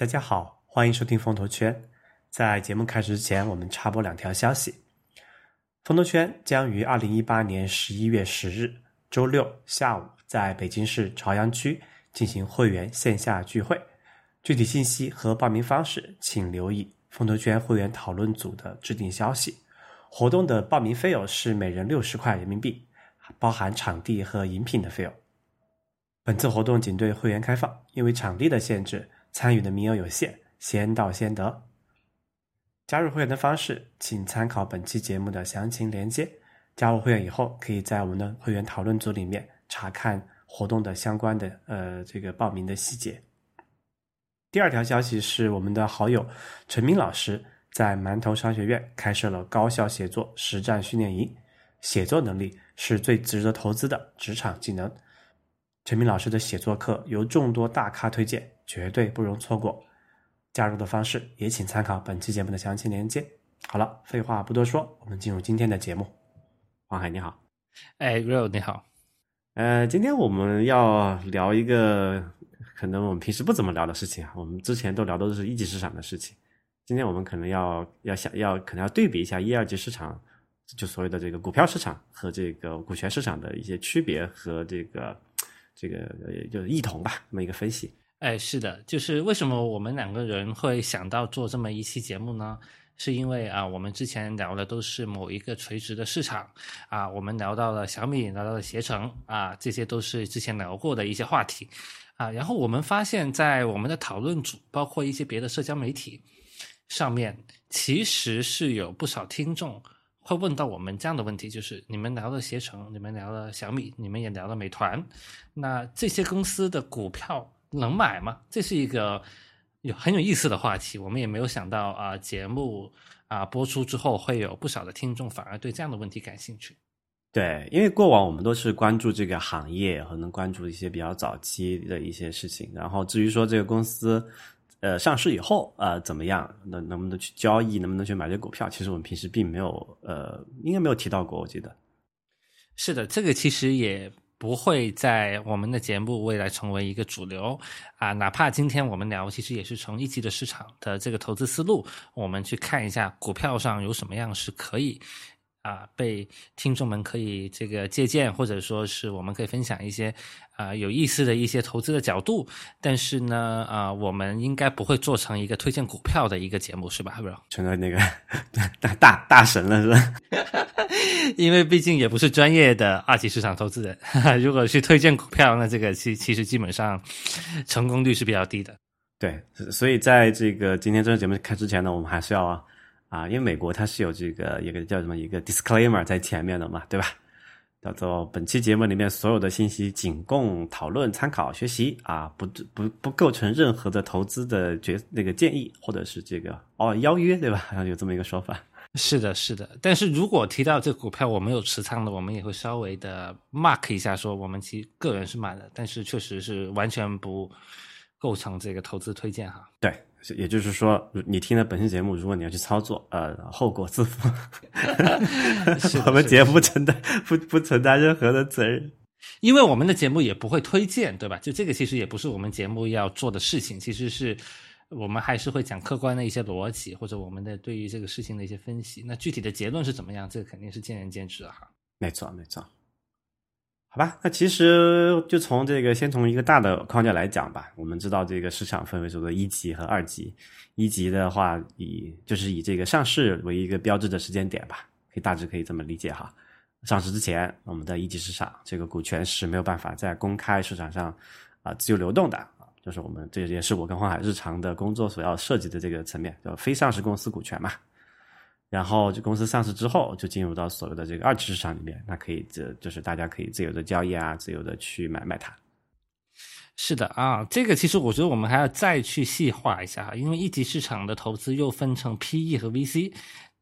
大家好，欢迎收听风投圈。在节目开始之前，我们插播两条消息：风投圈将于二零一八年十一月十日周六下午在北京市朝阳区进行会员线下聚会。具体信息和报名方式，请留意风投圈会员讨论组的制定消息。活动的报名费用是每人六十块人民币，包含场地和饮品的费用。本次活动仅对会员开放，因为场地的限制，参与的名额有限，先到先得。加入会员的方式，请参考本期节目的详情连接。加入会员以后，可以在我们的会员讨论组里面查看活动的相关的呃这个报名的细节。第二条消息是，我们的好友陈明老师在馒头商学院开设了高效写作实战训练营。写作能力是最值得投资的职场技能。陈明老师的写作课由众多大咖推荐，绝对不容错过。加入的方式也请参考本期节目的详情链接。好了，废话不多说，我们进入今天的节目。黄海你好，哎，Real 你好，呃，今天我们要聊一个可能我们平时不怎么聊的事情啊。我们之前都聊的都是一级市场的事情，今天我们可能要要想要可能要对比一下一二级市场，就所谓的这个股票市场和这个股权市场的一些区别和这个这个就是异同吧，这么一个分析。哎，是的，就是为什么我们两个人会想到做这么一期节目呢？是因为啊，我们之前聊的都是某一个垂直的市场啊，我们聊到了小米，聊到了携程啊，这些都是之前聊过的一些话题啊。然后我们发现，在我们的讨论组，包括一些别的社交媒体上面，其实是有不少听众会问到我们这样的问题：就是你们聊了携程，你们聊了小米，你们也聊了美团，那这些公司的股票。能买吗？这是一个有很有意思的话题。我们也没有想到啊，节目啊播出之后，会有不少的听众反而对这样的问题感兴趣。对，因为过往我们都是关注这个行业，可能关注一些比较早期的一些事情。然后至于说这个公司呃上市以后啊怎么样，能能不能去交易，能不能去买这股票，其实我们平时并没有呃应该没有提到过，我记得。是的，这个其实也。不会在我们的节目未来成为一个主流啊，哪怕今天我们聊，其实也是从一级的市场的这个投资思路，我们去看一下股票上有什么样是可以。啊，被听众们可以这个借鉴，或者说是我们可以分享一些啊有意思的一些投资的角度。但是呢，啊，我们应该不会做成一个推荐股票的一个节目，是吧，bro？成了那个大大大神了，是吧？因为毕竟也不是专业的二级市场投资人，如果去推荐股票，那这个其其实基本上成功率是比较低的。对，所以在这个今天这个节目开之前呢，我们还是要。啊，因为美国它是有这个一个叫什么一个 disclaimer 在前面的嘛，对吧？叫做本期节目里面所有的信息仅供讨论、参考、学习啊，不不不构成任何的投资的决那个建议或者是这个哦邀约，对吧？好像有这么一个说法。是的，是的。但是如果提到这股票我们有持仓的，我们也会稍微的 mark 一下，说我们其个人是买的，但是确实是完全不构成这个投资推荐哈。对。也就是说，你听了本期节目，如果你要去操作，呃，后果自负。我们节目不承担不不承担任何的责任，因为我们的节目也不会推荐，对吧？就这个其实也不是我们节目要做的事情，其实是我们还是会讲客观的一些逻辑，或者我们的对于这个事情的一些分析。那具体的结论是怎么样，这个肯定是见仁见智的哈。没错，没错。好吧，那其实就从这个先从一个大的框架来讲吧。我们知道这个市场分为叫做一级和二级。一级的话，以就是以这个上市为一个标志的时间点吧，可以大致可以这么理解哈。上市之前，我们的一级市场这个股权是没有办法在公开市场上啊自由流动的啊，就是我们这也是我跟黄海日常的工作所要涉及的这个层面，叫非上市公司股权嘛。然后，就公司上市之后，就进入到所谓的这个二级市场里面，那可以这就是大家可以自由的交易啊，自由的去买卖它。是的啊，这个其实我觉得我们还要再去细化一下哈，因为一级市场的投资又分成 PE 和 VC，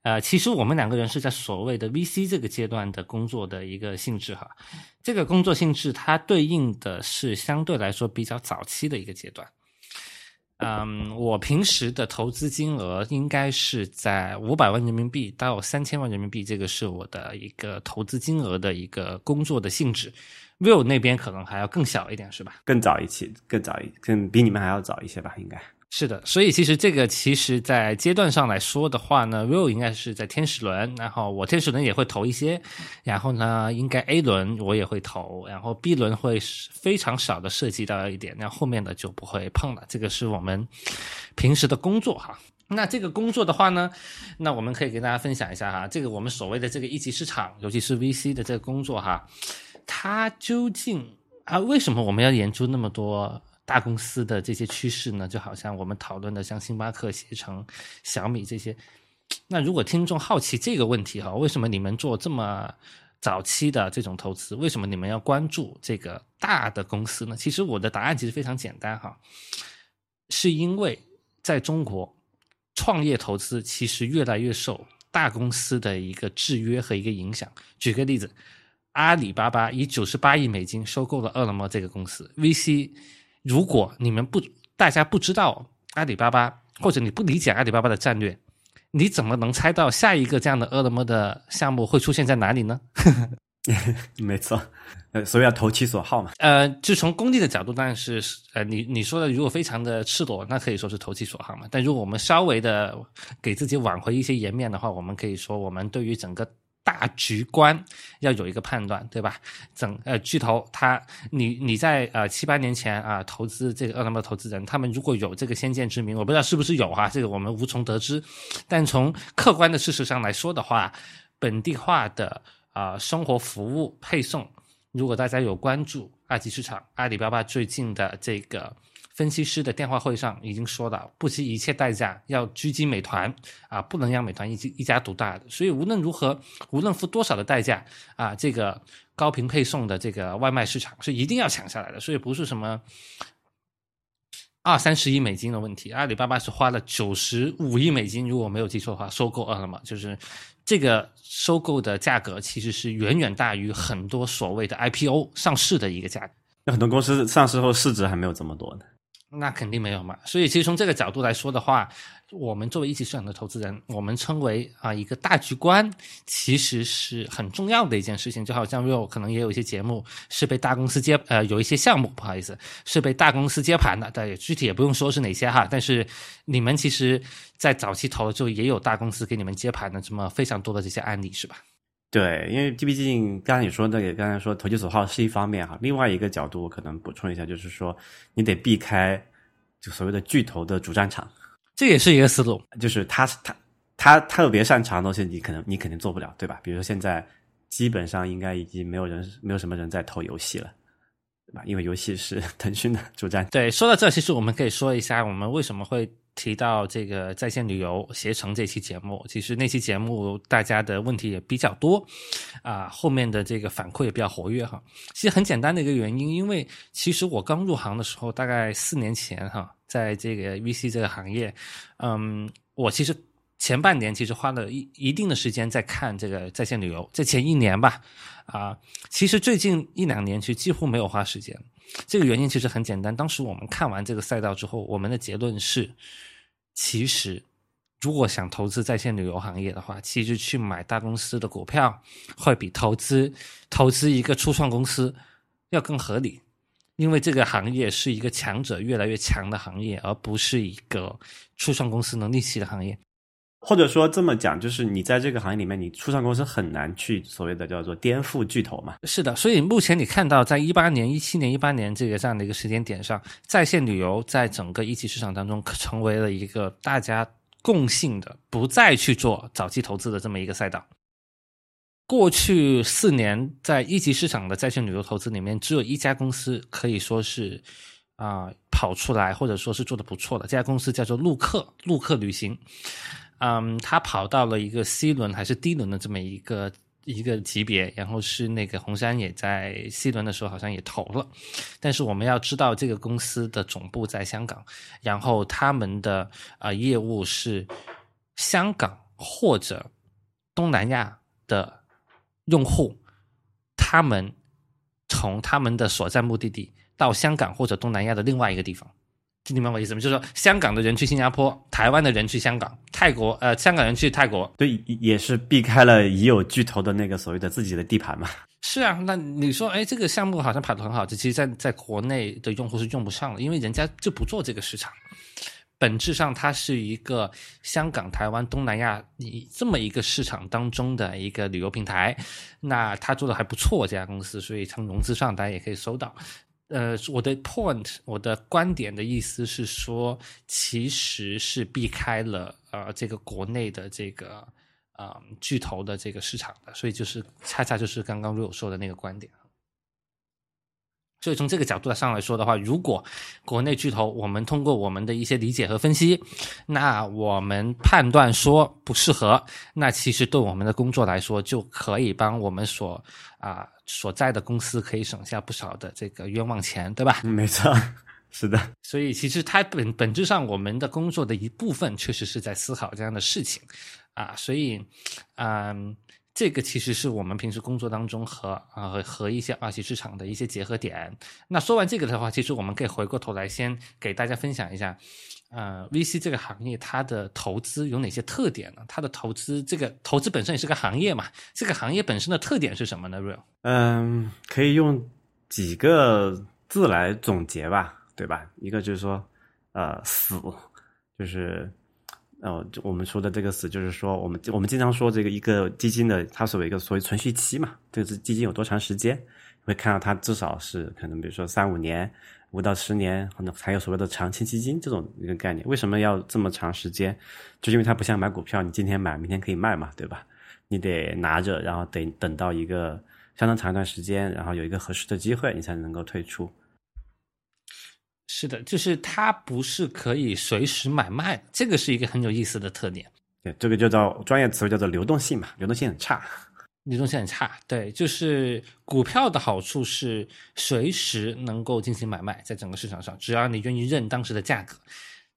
呃，其实我们两个人是在所谓的 VC 这个阶段的工作的一个性质哈，这个工作性质它对应的是相对来说比较早期的一个阶段。嗯，我平时的投资金额应该是在五百万人民币到三千万人民币，这个是我的一个投资金额的一个工作的性质。Will 那边可能还要更小一点，是吧？更早一期，更早一，更比你们还要早一些吧，应该。是的，所以其实这个其实，在阶段上来说的话呢，Will 应该是在天使轮，然后我天使轮也会投一些，然后呢，应该 A 轮我也会投，然后 B 轮会非常少的涉及到一点，那后面的就不会碰了。这个是我们平时的工作哈。那这个工作的话呢，那我们可以给大家分享一下哈，这个我们所谓的这个一级市场，尤其是 VC 的这个工作哈，它究竟啊，为什么我们要研究那么多？大公司的这些趋势呢，就好像我们讨论的像星巴克、携程、小米这些。那如果听众好奇这个问题哈，为什么你们做这么早期的这种投资？为什么你们要关注这个大的公司呢？其实我的答案其实非常简单哈，是因为在中国创业投资其实越来越受大公司的一个制约和一个影响。举个例子，阿里巴巴以九十八亿美金收购了饿了么这个公司，VC。如果你们不，大家不知道阿里巴巴，或者你不理解阿里巴巴的战略，你怎么能猜到下一个这样的饿了么的项目会出现在哪里呢？没错，呃，所以要投其所好嘛。呃，就从功利的角度，当然是呃，你你说的如果非常的赤裸，那可以说是投其所好嘛。但如果我们稍微的给自己挽回一些颜面的话，我们可以说我们对于整个。大局观要有一个判断，对吧？整呃巨头他你你在呃七八年前啊投资这个饿了么投资人，他们如果有这个先见之明，我不知道是不是有哈，这个我们无从得知。但从客观的事实上来说的话，本地化的啊生活服务配送，如果大家有关注二级市场，阿里巴巴最近的这个。分析师的电话会上已经说了，不惜一切代价要狙击美团啊，不能让美团一家一家独大的。所以无论如何，无论付多少的代价啊，这个高频配送的这个外卖市场是一定要抢下来的。所以不是什么二三十亿美金的问题，阿里巴巴是花了九十五亿美金，如果没有记错的话，收购饿了么，就是这个收购的价格其实是远远大于很多所谓的 IPO 上市的一个价格。那很多公司上市后市值还没有这么多呢。那肯定没有嘛，所以其实从这个角度来说的话，我们作为一级市场的投资人，我们称为啊一个大局观，其实是很重要的一件事情。就好像 Will 可能也有一些节目是被大公司接，呃，有一些项目不好意思是被大公司接盘的，但也具体也不用说是哪些哈。但是你们其实，在早期投的时候，也有大公司给你们接盘的这么非常多的这些案例，是吧？对，因为毕竟刚才你说那个，刚才说投其所好是一方面哈，另外一个角度我可能补充一下，就是说你得避开就所谓的巨头的主战场，这也是一个思路，就是他他他特别擅长的东西，你可能你肯定做不了，对吧？比如说现在基本上应该已经没有人没有什么人在投游戏了。对吧？因为游戏是腾讯的主战。对，说到这，其实我们可以说一下，我们为什么会提到这个在线旅游携程这期节目。其实那期节目大家的问题也比较多，啊，后面的这个反馈也比较活跃哈。其实很简单的一个原因，因为其实我刚入行的时候，大概四年前哈，在这个 VC 这个行业，嗯，我其实。前半年其实花了一一定的时间在看这个在线旅游，在前一年吧，啊，其实最近一两年其实几乎没有花时间。这个原因其实很简单，当时我们看完这个赛道之后，我们的结论是，其实如果想投资在线旅游行业的话，其实去买大公司的股票会比投资投资一个初创公司要更合理，因为这个行业是一个强者越来越强的行业，而不是一个初创公司能逆袭的行业。或者说这么讲，就是你在这个行业里面，你初创公司很难去所谓的叫做颠覆巨头嘛？是的，所以目前你看到，在一八年、一七年、一八年这个这样的一个时间点上，在线旅游在整个一级市场当中，成为了一个大家共性的不再去做早期投资的这么一个赛道。过去四年，在一级市场的在线旅游投资里面，只有一家公司可以说是啊跑出来，或者说是做的不错的，这家公司叫做陆客，陆客旅行。嗯，他跑到了一个 C 轮还是 D 轮的这么一个一个级别，然后是那个红杉也在 C 轮的时候好像也投了，但是我们要知道这个公司的总部在香港，然后他们的啊业务是香港或者东南亚的用户，他们从他们的所在目的地到香港或者东南亚的另外一个地方。你明白我意思吗？就是说，香港的人去新加坡，台湾的人去香港，泰国呃，香港人去泰国，对，也是避开了已有巨头的那个所谓的自己的地盘嘛。是啊，那你说，哎，这个项目好像跑得很好，这其实在在国内的用户是用不上了，因为人家就不做这个市场。本质上它是一个香港、台湾、东南亚你这么一个市场当中的一个旅游平台。那它做的还不错，这家公司，所以从融资上大家也可以搜到。呃，我的 point，我的观点的意思是说，其实是避开了呃这个国内的这个啊巨头的这个市场的，所以就是恰恰就是刚刚 Rio 说的那个观点。所以从这个角度上来说的话，如果国内巨头，我们通过我们的一些理解和分析，那我们判断说不适合，那其实对我们的工作来说，就可以帮我们所啊所在的公司可以省下不少的这个冤枉钱，对吧？没错，是的。所以其实它本本质上，我们的工作的一部分确实是在思考这样的事情啊，所以嗯。这个其实是我们平时工作当中和啊和一些二级市场的一些结合点。那说完这个的话，其实我们可以回过头来先给大家分享一下，呃，VC 这个行业它的投资有哪些特点呢？它的投资这个投资本身也是个行业嘛，这个行业本身的特点是什么呢？Real，嗯，可以用几个字来总结吧，对吧？一个就是说，呃，死，就是。哦，我们说的这个死，就是说，我们我们经常说这个一个基金的它所谓一个所谓存续期嘛，这个基金有多长时间，会看到它至少是可能比如说三五年、五到十年，可能还有所谓的长期基金这种一个概念。为什么要这么长时间？就因为它不像买股票，你今天买明天可以卖嘛，对吧？你得拿着，然后得等到一个相当长一段时间，然后有一个合适的机会，你才能够退出。是的，就是它不是可以随时买卖，这个是一个很有意思的特点。对，这个就叫专业词叫做流动性嘛，流动性很差，流动性很差。对，就是股票的好处是随时能够进行买卖，在整个市场上，只要你愿意认当时的价格。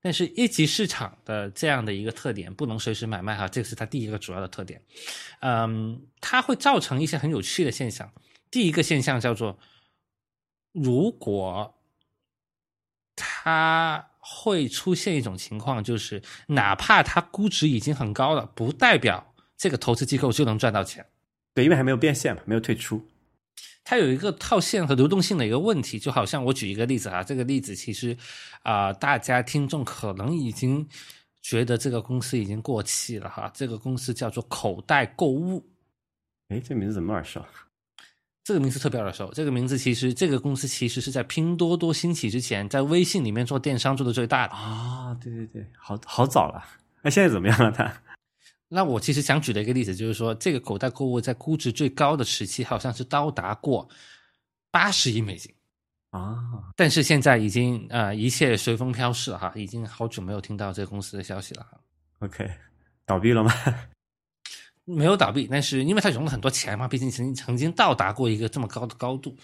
但是一级市场的这样的一个特点，不能随时买卖哈，这个是它第一个主要的特点。嗯，它会造成一些很有趣的现象。第一个现象叫做，如果它会出现一种情况，就是哪怕它估值已经很高了，不代表这个投资机构就能赚到钱。对，因为还没有变现嘛，没有退出。它有一个套现和流动性的一个问题，就好像我举一个例子啊，这个例子其实啊，大家听众可能已经觉得这个公司已经过气了哈。这个公司叫做口袋购物。哎，这名字怎么耳熟？这个名字特别耳熟。这个名字其实，这个公司其实是在拼多多兴起之前，在微信里面做电商做的最大的啊！对对对，好好早了。那现在怎么样了？它？那我其实想举的一个例子就是说，这个口袋购物在估值最高的时期，好像是到达过八十亿美金啊！但是现在已经啊，一切随风飘逝哈，已经好久没有听到这个公司的消息了。OK，倒闭了吗？没有倒闭，但是因为它融了很多钱嘛，毕竟曾经曾经到达过一个这么高的高度。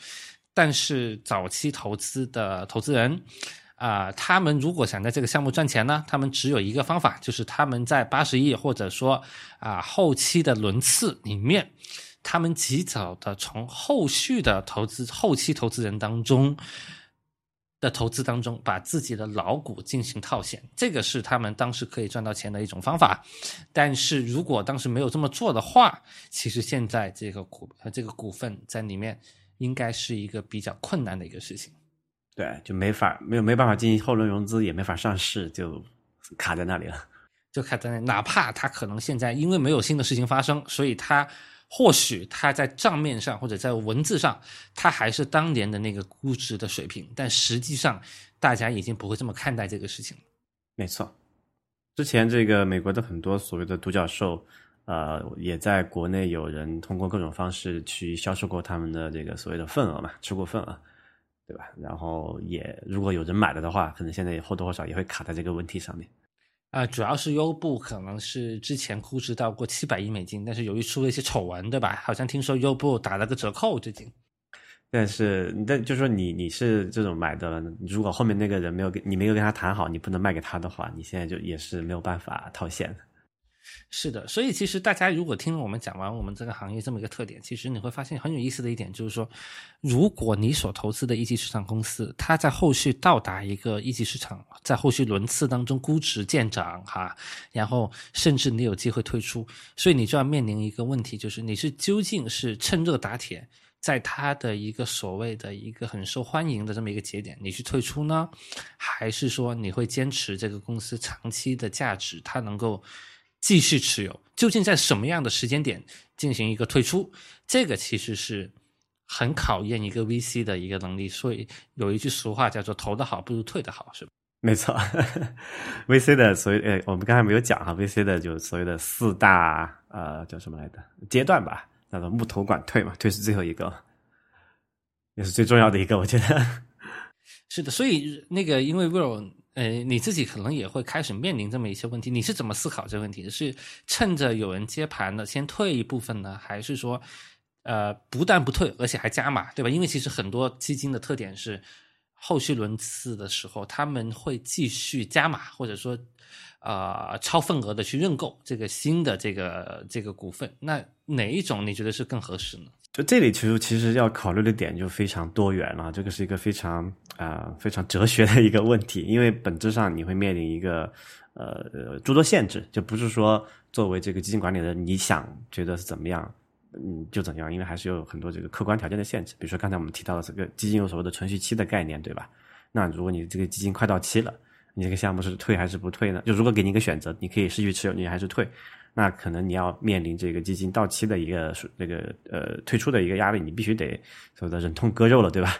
但是早期投资的投资人啊，他们如果想在这个项目赚钱呢，他们只有一个方法，就是他们在八十亿或者说啊后期的轮次里面，他们及早的从后续的投资后期投资人当中。的投资当中，把自己的老股进行套现，这个是他们当时可以赚到钱的一种方法。但是如果当时没有这么做的话，其实现在这个股这个股份在里面应该是一个比较困难的一个事情。对，就没法没有没办法进行后轮融资，也没法上市，就卡在那里了。就卡在那，哪怕它可能现在因为没有新的事情发生，所以它。或许它在账面上或者在文字上，它还是当年的那个估值的水平，但实际上大家已经不会这么看待这个事情了。没错，之前这个美国的很多所谓的独角兽，呃，也在国内有人通过各种方式去销售过他们的这个所谓的份额嘛，吃过份额，对吧？然后也如果有人买了的话，可能现在也或多或少也会卡在这个问题上面。啊，主要是优步可能是之前估值到过七百亿美金，但是由于出了一些丑闻，对吧？好像听说优步打了个折扣，最近。但是，但就是说你你是这种买的，如果后面那个人没有跟你没有跟他谈好，你不能卖给他的话，你现在就也是没有办法套现的。是的，所以其实大家如果听了我们讲完我们这个行业这么一个特点，其实你会发现很有意思的一点就是说，如果你所投资的一级市场公司，它在后续到达一个一级市场，在后续轮次当中估值见涨哈，然后甚至你有机会退出，所以你就要面临一个问题，就是你是究竟是趁热打铁在它的一个所谓的一个很受欢迎的这么一个节点，你去退出呢，还是说你会坚持这个公司长期的价值，它能够继续持有？究竟在什么样的时间点进行一个退出？这个其实是很考验一个 VC 的一个能力。所以有一句俗话叫做“投的好不如退的好”，是吧？没错，VC 的所以呃，我们刚才没有讲哈，VC 的就所谓的四大呃叫什么来着阶段吧，叫做木头管退嘛，退是最后一个，也是最重要的一个，我觉得。是的，所以那个因为 Will，呃，你自己可能也会开始面临这么一些问题，你是怎么思考这个问题的？是趁着有人接盘了先退一部分呢，还是说呃不但不退，而且还加码，对吧？因为其实很多基金的特点是。后续轮次的时候，他们会继续加码，或者说，呃，超份额的去认购这个新的这个这个股份。那哪一种你觉得是更合适呢？就这里其实其实要考虑的点就非常多元了，这个是一个非常啊非常哲学的一个问题，因为本质上你会面临一个呃诸多限制，就不是说作为这个基金管理人你想觉得是怎么样。嗯，就怎样？因为还是有很多这个客观条件的限制，比如说刚才我们提到的这个基金有所谓的存续期的概念，对吧？那如果你这个基金快到期了，你这个项目是退还是不退呢？就如果给你一个选择，你可以继续持有，你还是退，那可能你要面临这个基金到期的一个那个呃退出的一个压力，你必须得所谓的忍痛割肉了，对吧？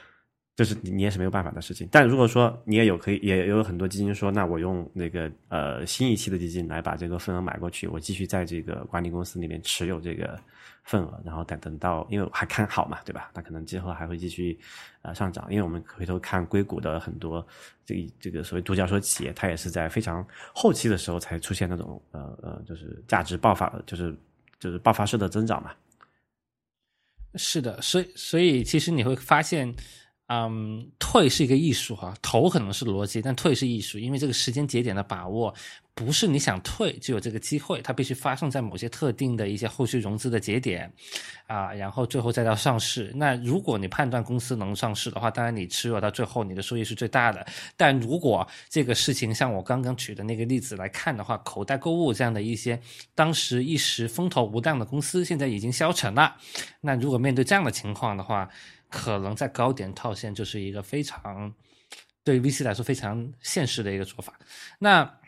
就是你你也是没有办法的事情。但如果说你也有可以，也有很多基金说，那我用那个呃新一期的基金来把这个份额买过去，我继续在这个管理公司里面持有这个份额，然后等等到，因为还看好嘛，对吧？那可能之后还会继续呃上涨。因为我们回头看硅谷的很多这这个所谓独角兽企业，它也是在非常后期的时候才出现那种呃呃就是价值爆发，就是就是爆发式的增长嘛。是的，所以所以其实你会发现。嗯，退是一个艺术哈，投可能是逻辑，但退是艺术，因为这个时间节点的把握不是你想退就有这个机会，它必须发生在某些特定的一些后续融资的节点啊，然后最后再到上市。那如果你判断公司能上市的话，当然你持有到最后，你的收益是最大的。但如果这个事情像我刚刚举的那个例子来看的话，口袋购物这样的一些当时一时风头无当的公司，现在已经消沉了。那如果面对这样的情况的话，可能在高点套现就是一个非常对 VC 来说非常现实的一个做法。那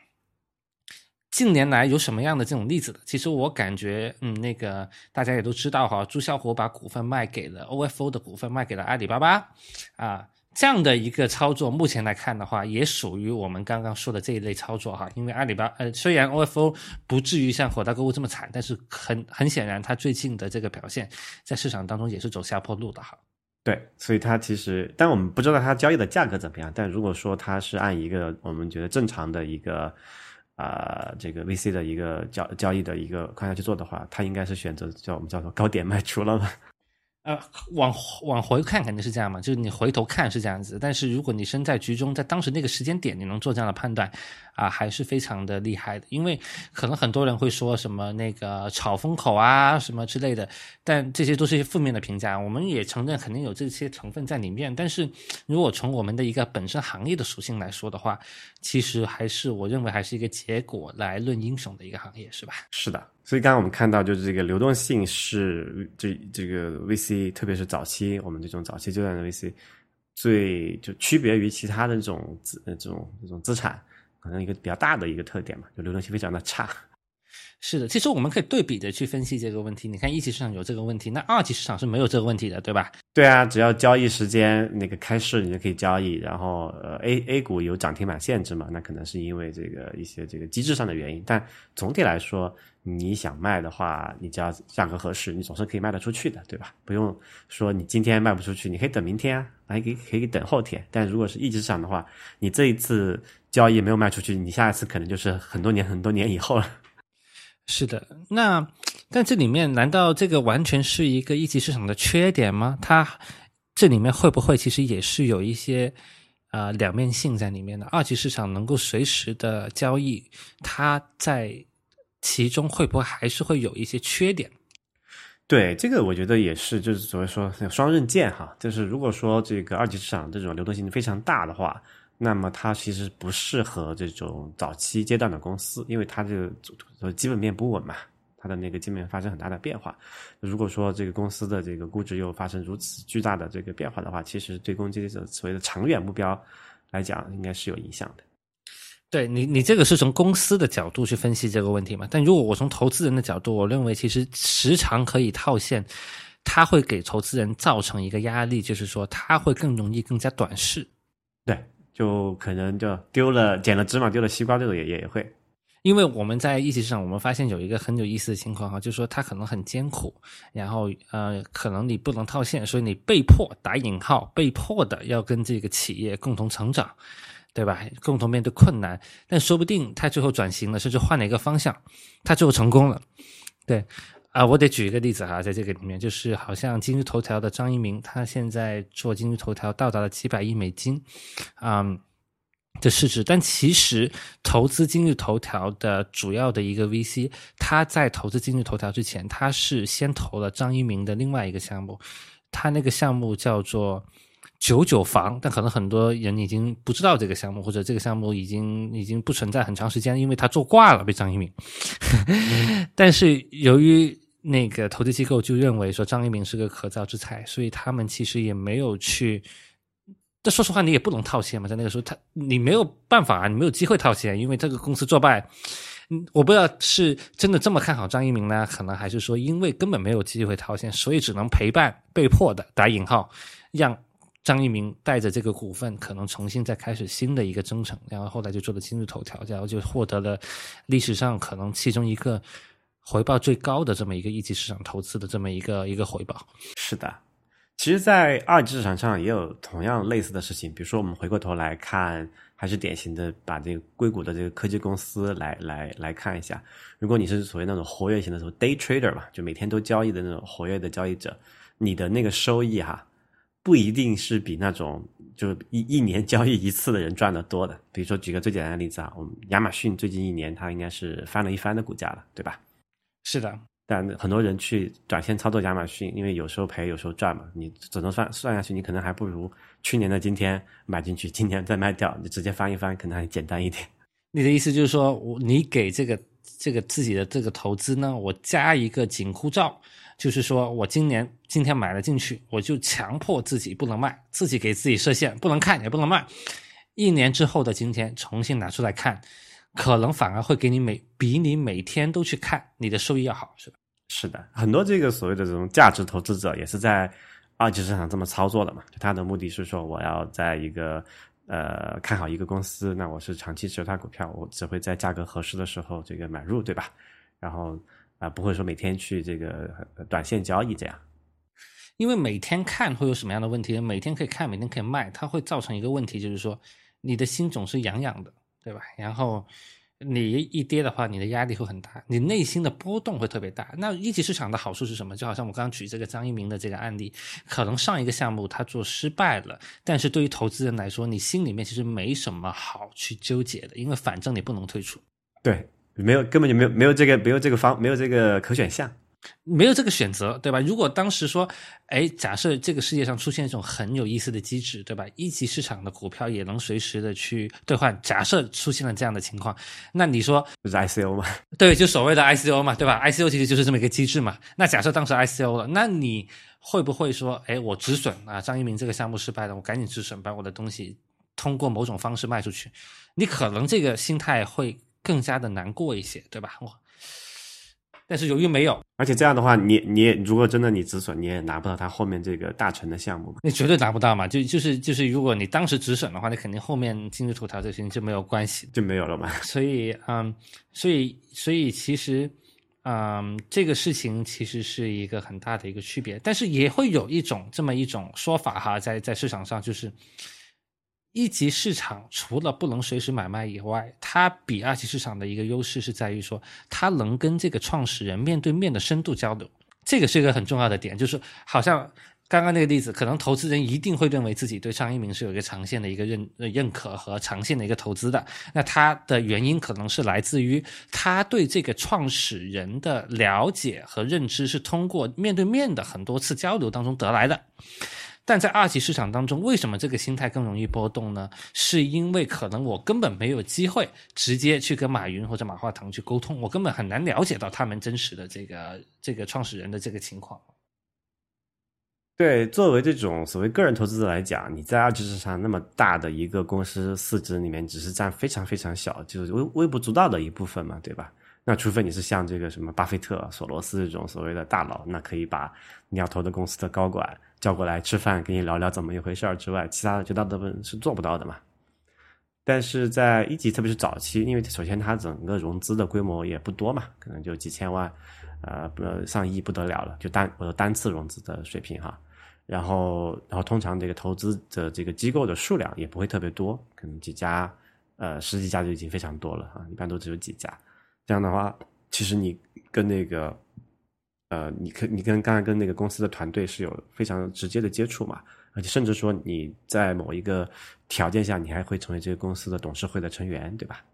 近年来有什么样的这种例子其实我感觉，嗯，那个大家也都知道哈，朱啸虎把股份卖给了 OFO 的股份卖给了阿里巴巴啊，这样的一个操作，目前来看的话，也属于我们刚刚说的这一类操作哈。因为阿里巴呃，虽然 OFO 不至于像火大购物这么惨，但是很很显然，它最近的这个表现在市场当中也是走下坡路的哈。对，所以它其实，但我们不知道它交易的价格怎么样。但如果说它是按一个我们觉得正常的一个啊，这个 VC 的一个交交易的一个框架去做的话，它应该是选择叫我们叫做高点卖出了嘛。呃，往往回看肯定是这样嘛，就是你回头看是这样子。但是如果你身在局中，在当时那个时间点，你能做这样的判断，啊，还是非常的厉害的。因为可能很多人会说什么那个炒风口啊，什么之类的，但这些都是一些负面的评价。我们也承认肯定有这些成分在里面。但是如果从我们的一个本身行业的属性来说的话，其实还是我认为还是一个结果来论英雄的一个行业，是吧？是的。所以刚刚我们看到，就是这个流动性是这这个 VC，特别是早期我们这种早期阶段的 VC，最就区别于其他的这种资这种这种资产，可能一个比较大的一个特点嘛，就流动性非常的差。是的，其实我们可以对比的去分析这个问题。你看一级市场有这个问题，那二级市场是没有这个问题的，对吧？对啊，只要交易时间那个开市，你就可以交易。然后呃，A A 股有涨停板限制嘛？那可能是因为这个一些这个机制上的原因。但总体来说，你想卖的话，你只要价格合适，你总是可以卖得出去的，对吧？不用说你今天卖不出去，你可以等明天啊，还可以可以等后天。但如果是一级市场的话，你这一次交易没有卖出去，你下一次可能就是很多年很多年以后了。是的，那但这里面难道这个完全是一个一级市场的缺点吗？它这里面会不会其实也是有一些啊两面性在里面的？二级市场能够随时的交易，它在其中会不会还是会有一些缺点？对，这个我觉得也是，就是所谓说双刃剑哈，就是如果说这个二级市场这种流动性非常大的话。那么它其实不适合这种早期阶段的公司，因为它这个基本面不稳嘛，它的那个基本面发生很大的变化。如果说这个公司的这个估值又发生如此巨大的这个变化的话，其实对公司的所谓的长远目标来讲，应该是有影响的。对你，你这个是从公司的角度去分析这个问题嘛？但如果我从投资人的角度，我认为其实时常可以套现，它会给投资人造成一个压力，就是说他会更容易更加短视。对，就可能就丢了捡了芝麻丢了西瓜这种也也会。因为我们在一级市场，我们发现有一个很有意思的情况哈，就是说它可能很艰苦，然后呃，可能你不能套现，所以你被迫打引号被迫的要跟这个企业共同成长。对吧？共同面对困难，但说不定他最后转型了，甚至换了一个方向，他最后成功了。对啊，我得举一个例子哈，在这个里面，就是好像今日头条的张一鸣，他现在做今日头条到达了几百亿美金，啊的市值。但其实投资今日头条的主要的一个 VC，他在投资今日头条之前，他是先投了张一鸣的另外一个项目，他那个项目叫做。九九房，但可能很多人已经不知道这个项目，或者这个项目已经已经不存在很长时间，因为他做挂了被张一鸣。但是由于那个投资机构就认为说张一鸣是个可造之材，所以他们其实也没有去。但说实话，你也不能套现嘛，在那个时候，他你没有办法啊，你没有机会套现，因为这个公司作败。嗯，我不知道是真的这么看好张一鸣呢，可能还是说因为根本没有机会套现，所以只能陪伴，被迫的打引号让。张一鸣带着这个股份，可能重新再开始新的一个征程，然后后来就做了今日头条，然后就获得了历史上可能其中一个回报最高的这么一个一级市场投资的这么一个一个回报。是的，其实，在二级市场上也有同样类似的事情，比如说我们回过头来看，还是典型的把这个硅谷的这个科技公司来来来看一下。如果你是所谓那种活跃型的，什么 day trader 嘛，就每天都交易的那种活跃的交易者，你的那个收益哈。不一定是比那种就一一年交易一次的人赚的多的。比如说，举个最简单的例子啊，我们亚马逊最近一年它应该是翻了一番的股价了，对吧？是的。但很多人去短线操作亚马逊，因为有时候赔，有时候赚嘛，你只能算算下去，你可能还不如去年的今天买进去，今年再卖掉，你直接翻一翻，可能还简单一点。你的意思就是说，我你给这个这个自己的这个投资呢，我加一个紧箍咒。就是说，我今年今天买了进去，我就强迫自己不能卖，自己给自己设限，不能看也不能卖。一年之后的今天重新拿出来看，可能反而会给你每比你每天都去看你的收益要好，是吧？是的，很多这个所谓的这种价值投资者也是在二级市场这么操作的嘛。他的目的是说，我要在一个呃看好一个公司，那我是长期持有它股票，我只会在价格合适的时候这个买入，对吧？然后。啊，不会说每天去这个短线交易这样，因为每天看会有什么样的问题？每天可以看，每天可以卖，它会造成一个问题，就是说你的心总是痒痒的，对吧？然后你一跌的话，你的压力会很大，你内心的波动会特别大。那一级市场的好处是什么？就好像我刚刚举这个张一鸣的这个案例，可能上一个项目他做失败了，但是对于投资人来说，你心里面其实没什么好去纠结的，因为反正你不能退出。对。没有，根本就没有，没有这个，没有这个方，没有这个可选项，没有这个选择，对吧？如果当时说，哎，假设这个世界上出现一种很有意思的机制，对吧？一级市场的股票也能随时的去兑换。假设出现了这样的情况，那你说就是 ICO 嘛？对，就所谓的 ICO 嘛，对吧？ICO 其实就是这么一个机制嘛。那假设当时 ICO 了，那你会不会说，哎，我止损啊？张一鸣这个项目失败了，我赶紧止损，把我的东西通过某种方式卖出去？你可能这个心态会。更加的难过一些，对吧？我，但是由于没有，而且这样的话，你你如果真的你止损，你也拿不到他后面这个大成的项目，你绝对拿不到嘛。就就是就是，如果你当时止损的话，你肯定后面今日头条这些就没有关系，就没有了嘛。所以，嗯，所以所以其实，嗯，这个事情其实是一个很大的一个区别，但是也会有一种这么一种说法哈，在在市场上就是。一级市场除了不能随时买卖以外，它比二级市场的一个优势是在于说，它能跟这个创始人面对面的深度交流，这个是一个很重要的点。就是好像刚刚那个例子，可能投资人一定会认为自己对张一鸣是有一个长线的一个认认可和长线的一个投资的。那他的原因可能是来自于他对这个创始人的了解和认知是通过面对面的很多次交流当中得来的。但在二级市场当中，为什么这个心态更容易波动呢？是因为可能我根本没有机会直接去跟马云或者马化腾去沟通，我根本很难了解到他们真实的这个这个创始人的这个情况。对，作为这种所谓个人投资者来讲，你在二级市场那么大的一个公司市值里面，只是占非常非常小，就是微微不足道的一部分嘛，对吧？那除非你是像这个什么巴菲特、索罗斯这种所谓的大佬，那可以把你要投的公司的高管叫过来吃饭，跟你聊聊怎么一回事儿之外，其他的绝大部分是做不到的嘛。但是在一级，特别是早期，因为首先它整个融资的规模也不多嘛，可能就几千万，呃，不上亿不得了了，就单或者单次融资的水平哈。然后，然后通常这个投资的这个机构的数量也不会特别多，可能几家，呃，十几家就已经非常多了哈，一般都只有几家。这样的话，其实你跟那个，呃，你跟你跟刚才跟那个公司的团队是有非常直接的接触嘛，而且甚至说你在某一个条件下，你还会成为这个公司的董事会的成员，对吧？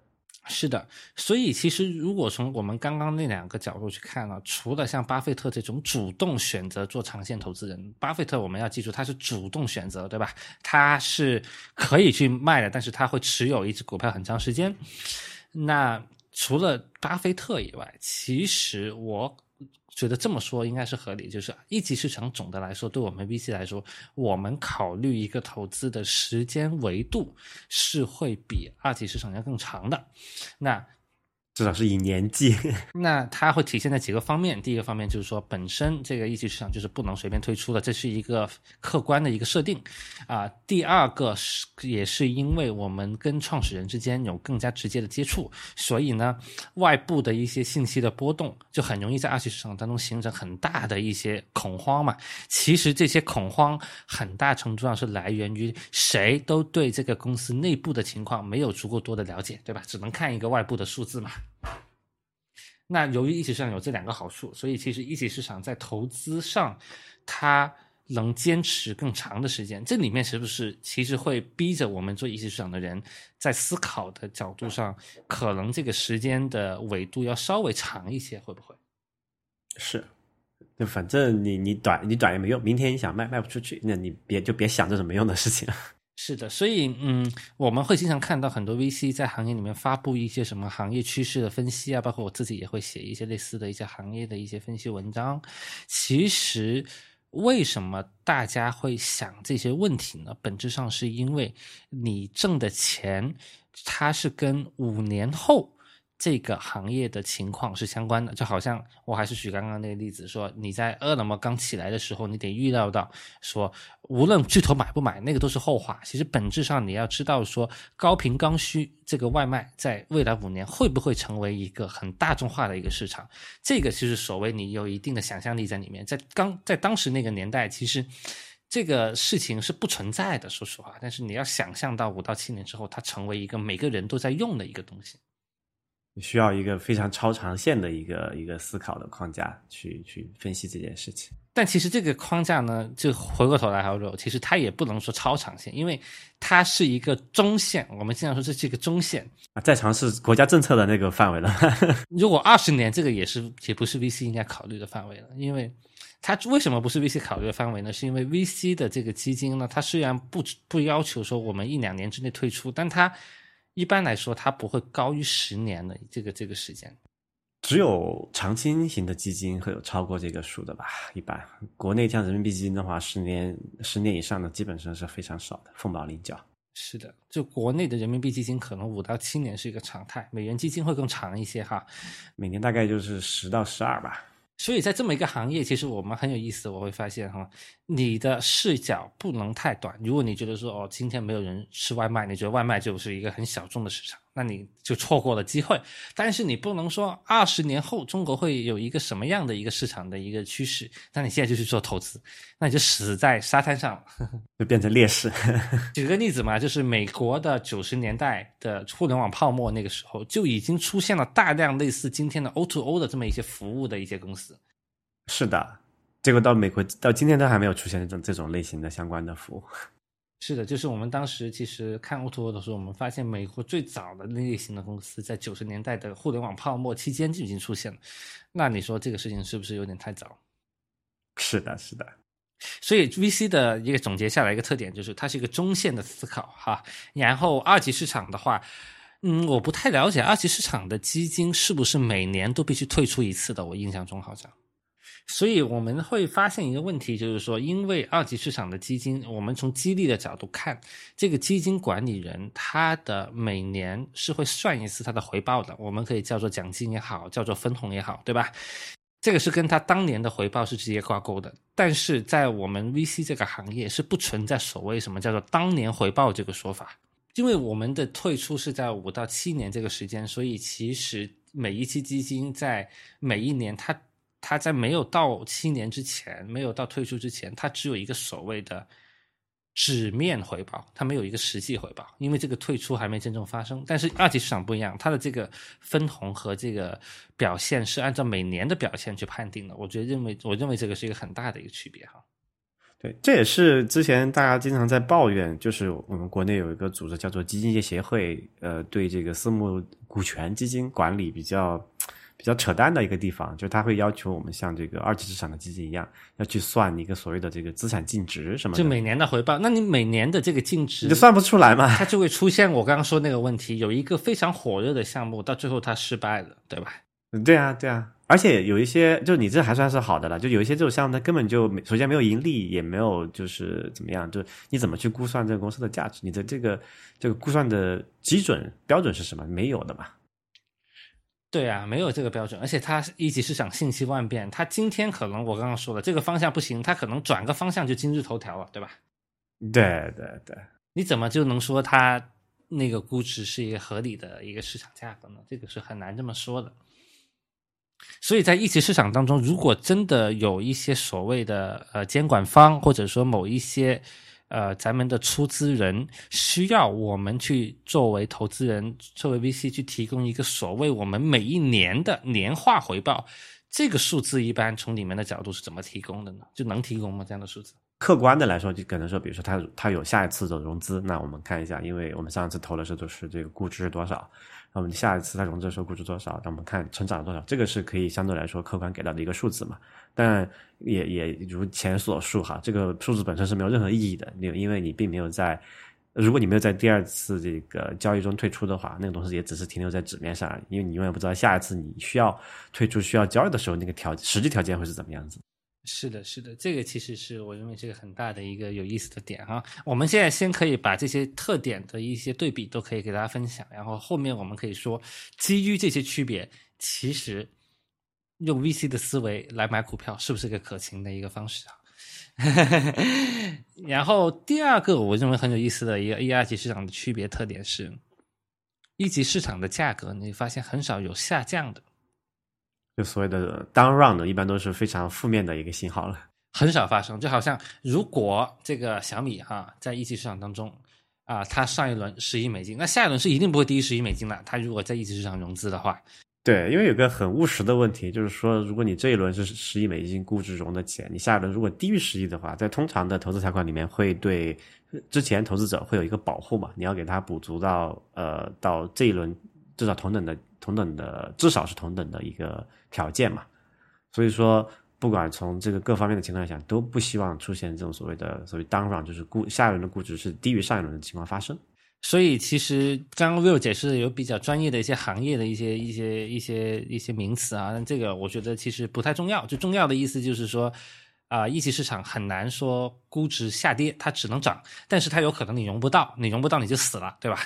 是的，所以其实如果从我们刚刚那两个角度去看呢，除了像巴菲特这种主动选择做长线投资人，巴菲特我们要记住他是主动选择，对吧？他是可以去卖的，但是他会持有一只股票很长时间。那除了巴菲特以外，其实我觉得这么说应该是合理。就是一级市场总的来说，对我们 VC 来说，我们考虑一个投资的时间维度是会比二级市场要更长的。那至少是以年计，那它会体现在几个方面。第一个方面就是说，本身这个一级市场就是不能随便推出的，这是一个客观的一个设定啊。第二个是，也是因为我们跟创始人之间有更加直接的接触，所以呢，外部的一些信息的波动就很容易在二级市场当中形成很大的一些恐慌嘛。其实这些恐慌很大程度上是来源于谁都对这个公司内部的情况没有足够多的了解，对吧？只能看一个外部的数字嘛。那由于一级市场有这两个好处，所以其实一级市场在投资上，它能坚持更长的时间。这里面是不是其实会逼着我们做一级市场的人，在思考的角度上，可能这个时间的维度要稍微长一些？会不会？是，就反正你你短你短也没用，明天你想卖卖不出去，那你别就别想这种没用的事情。是的，所以嗯，我们会经常看到很多 VC 在行业里面发布一些什么行业趋势的分析啊，包括我自己也会写一些类似的一些行业的一些分析文章。其实，为什么大家会想这些问题呢？本质上是因为你挣的钱，它是跟五年后。这个行业的情况是相关的，就好像我还是举刚刚那个例子，说你在饿了么刚起来的时候，你得预料到，说无论巨头买不买，那个都是后话。其实本质上你要知道，说高频刚需这个外卖在未来五年会不会成为一个很大众化的一个市场，这个就是所谓你有一定的想象力在里面。在刚在当时那个年代，其实这个事情是不存在的，说实话。但是你要想象到五到七年之后，它成为一个每个人都在用的一个东西。需要一个非常超长线的一个一个思考的框架去去分析这件事情。但其实这个框架呢，就回过头来还说，其实它也不能说超长线，因为它是一个中线。我们经常说这是一个中线啊，再尝试国家政策的那个范围了。如果二十年，这个也是也不是 VC 应该考虑的范围了。因为它为什么不是 VC 考虑的范围呢？是因为 VC 的这个基金呢，它虽然不不要求说我们一两年之内退出，但它。一般来说，它不会高于十年的这个这个时间。只有长期型的基金会有超过这个数的吧？一般国内像人民币基金的话，十年十年以上的基本上是非常少的，凤毛麟角。是的，就国内的人民币基金可能五到七年是一个常态，美元基金会更长一些哈，每年大概就是十到十二吧。所以在这么一个行业，其实我们很有意思，我会发现哈，你的视角不能太短。如果你觉得说哦，今天没有人吃外卖，你觉得外卖就是一个很小众的市场。那你就错过了机会，但是你不能说二十年后中国会有一个什么样的一个市场的一个趋势，那你现在就去做投资，那你就死在沙滩上，就变成劣势。举个例子嘛，就是美国的九十年代的互联网泡沫那个时候，就已经出现了大量类似今天的 O to O 的这么一些服务的一些公司。是的，结果到美国到今天都还没有出现这种这种类型的相关的服务。是的，就是我们当时其实看 O to O 的时候，我们发现美国最早的那类型的公司在九十年代的互联网泡沫期间就已经出现了。那你说这个事情是不是有点太早？是的，是的。所以 VC 的一个总结下来一个特点就是它是一个中线的思考哈。然后二级市场的话，嗯，我不太了解二级市场的基金是不是每年都必须退出一次的，我印象中好像。所以我们会发现一个问题，就是说，因为二级市场的基金，我们从激励的角度看，这个基金管理人他的每年是会算一次他的回报的，我们可以叫做奖金也好，叫做分红也好，对吧？这个是跟他当年的回报是直接挂钩的。但是在我们 VC 这个行业是不存在所谓什么叫做当年回报这个说法，因为我们的退出是在五到七年这个时间，所以其实每一期基金在每一年它。他在没有到七年之前，没有到退出之前，他只有一个所谓的纸面回报，他没有一个实际回报，因为这个退出还没真正发生。但是二级市场不一样，它的这个分红和这个表现是按照每年的表现去判定的。我觉得认为，我认为这个是一个很大的一个区别哈。对，这也是之前大家经常在抱怨，就是我们国内有一个组织叫做基金业协会，呃，对这个私募股权基金管理比较。比较扯淡的一个地方，就是他会要求我们像这个二级市场的基金一样，要去算一个所谓的这个资产净值什么，就每年的回报。那你每年的这个净值，你算不出来嘛？它就会出现我刚刚说那个问题。有一个非常火热的项目，到最后它失败了，对吧？嗯，对啊，对啊。而且有一些，就你这还算是好的了。就有一些这种项目，它根本就首先没有盈利，也没有就是怎么样，就你怎么去估算这个公司的价值？你的这个这个估算的基准标准是什么？没有的嘛。对啊，没有这个标准，而且它一级市场信息万变，它今天可能我刚刚说了这个方向不行，它可能转个方向就今日头条了，对吧？对对对，你怎么就能说它那个估值是一个合理的一个市场价格呢？这个是很难这么说的。所以在一级市场当中，如果真的有一些所谓的呃监管方，或者说某一些。呃，咱们的出资人需要我们去作为投资人，作为 VC 去提供一个所谓我们每一年的年化回报，这个数字一般从你们的角度是怎么提供的呢？就能提供吗？这样的数字？客观的来说，就可能说，比如说他他有下一次的融资，那我们看一下，因为我们上一次投的时候就是这个估值是多少。那我们下一次它融资的时候估值多少？那我们看成长了多少？这个是可以相对来说客观给到的一个数字嘛？但也也如前所述哈，这个数字本身是没有任何意义的，因因为你并没有在，如果你没有在第二次这个交易中退出的话，那个东西也只是停留在纸面上，因为你永远不知道下一次你需要退出、需要交易的时候，那个条实际条件会是怎么样子。是的，是的，这个其实是我认为这个很大的一个有意思的点哈。我们现在先可以把这些特点的一些对比都可以给大家分享，然后后面我们可以说基于这些区别，其实用 VC 的思维来买股票是不是个可行的一个方式啊？然后第二个我认为很有意思的一个 A 二级市场的区别特点是，一级市场的价格你发现很少有下降的。就所谓的 down round 一般都是非常负面的一个信号了，很少发生。就好像如果这个小米哈在一级市场当中啊，它上一轮十亿美金，那下一轮是一定不会低于十亿美金的。它如果在一级市场融资的话，对，因为有个很务实的问题，就是说，如果你这一轮是十亿美金估值融的钱，你下一轮如果低于十亿的话，在通常的投资条款里面会对之前投资者会有一个保护嘛，你要给他补足到呃到这一轮至少同等的。同等的，至少是同等的一个条件嘛，所以说，不管从这个各方面的情况来讲，都不希望出现这种所谓的所谓 down round，就是估下一轮的估值是低于上一轮的情况发生。所以，其实刚刚 Will 解释的有比较专业的一些行业的一些一些一些一些名词啊，但这个我觉得其实不太重要。最重要的意思就是说，啊，一级市场很难说估值下跌，它只能涨，但是它有可能你融不到，你融不到你就死了，对吧？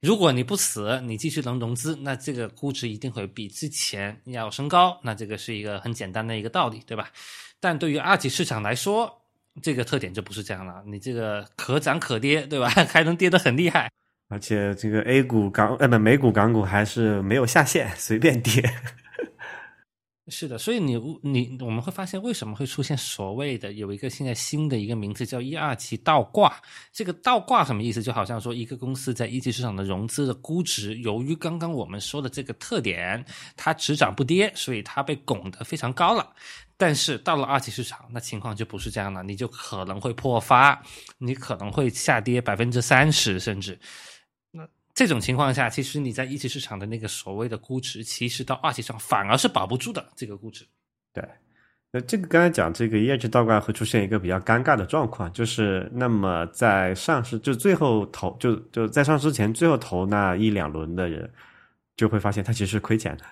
如果你不死，你继续能融资，那这个估值一定会比之前要升高。那这个是一个很简单的一个道理，对吧？但对于二级市场来说，这个特点就不是这样了。你这个可涨可跌，对吧？还能跌得很厉害。而且这个 A 股港呃不美股港股还是没有下限，随便跌。是的，所以你你我们会发现为什么会出现所谓的有一个现在新的一个名字叫一二级倒挂？这个倒挂什么意思？就好像说一个公司在一级市场的融资的估值，由于刚刚我们说的这个特点，它只涨不跌，所以它被拱得非常高了。但是到了二级市场，那情况就不是这样了，你就可能会破发，你可能会下跌百分之三十，甚至那。这种情况下，其实你在一级市场的那个所谓的估值，其实到二级市场反而是保不住的。这个估值，对，那这个刚才讲这个业绩倒挂会出现一个比较尴尬的状况，就是那么在上市就最后投就就在上市前最后投那一两轮的人，就会发现他其实是亏钱的。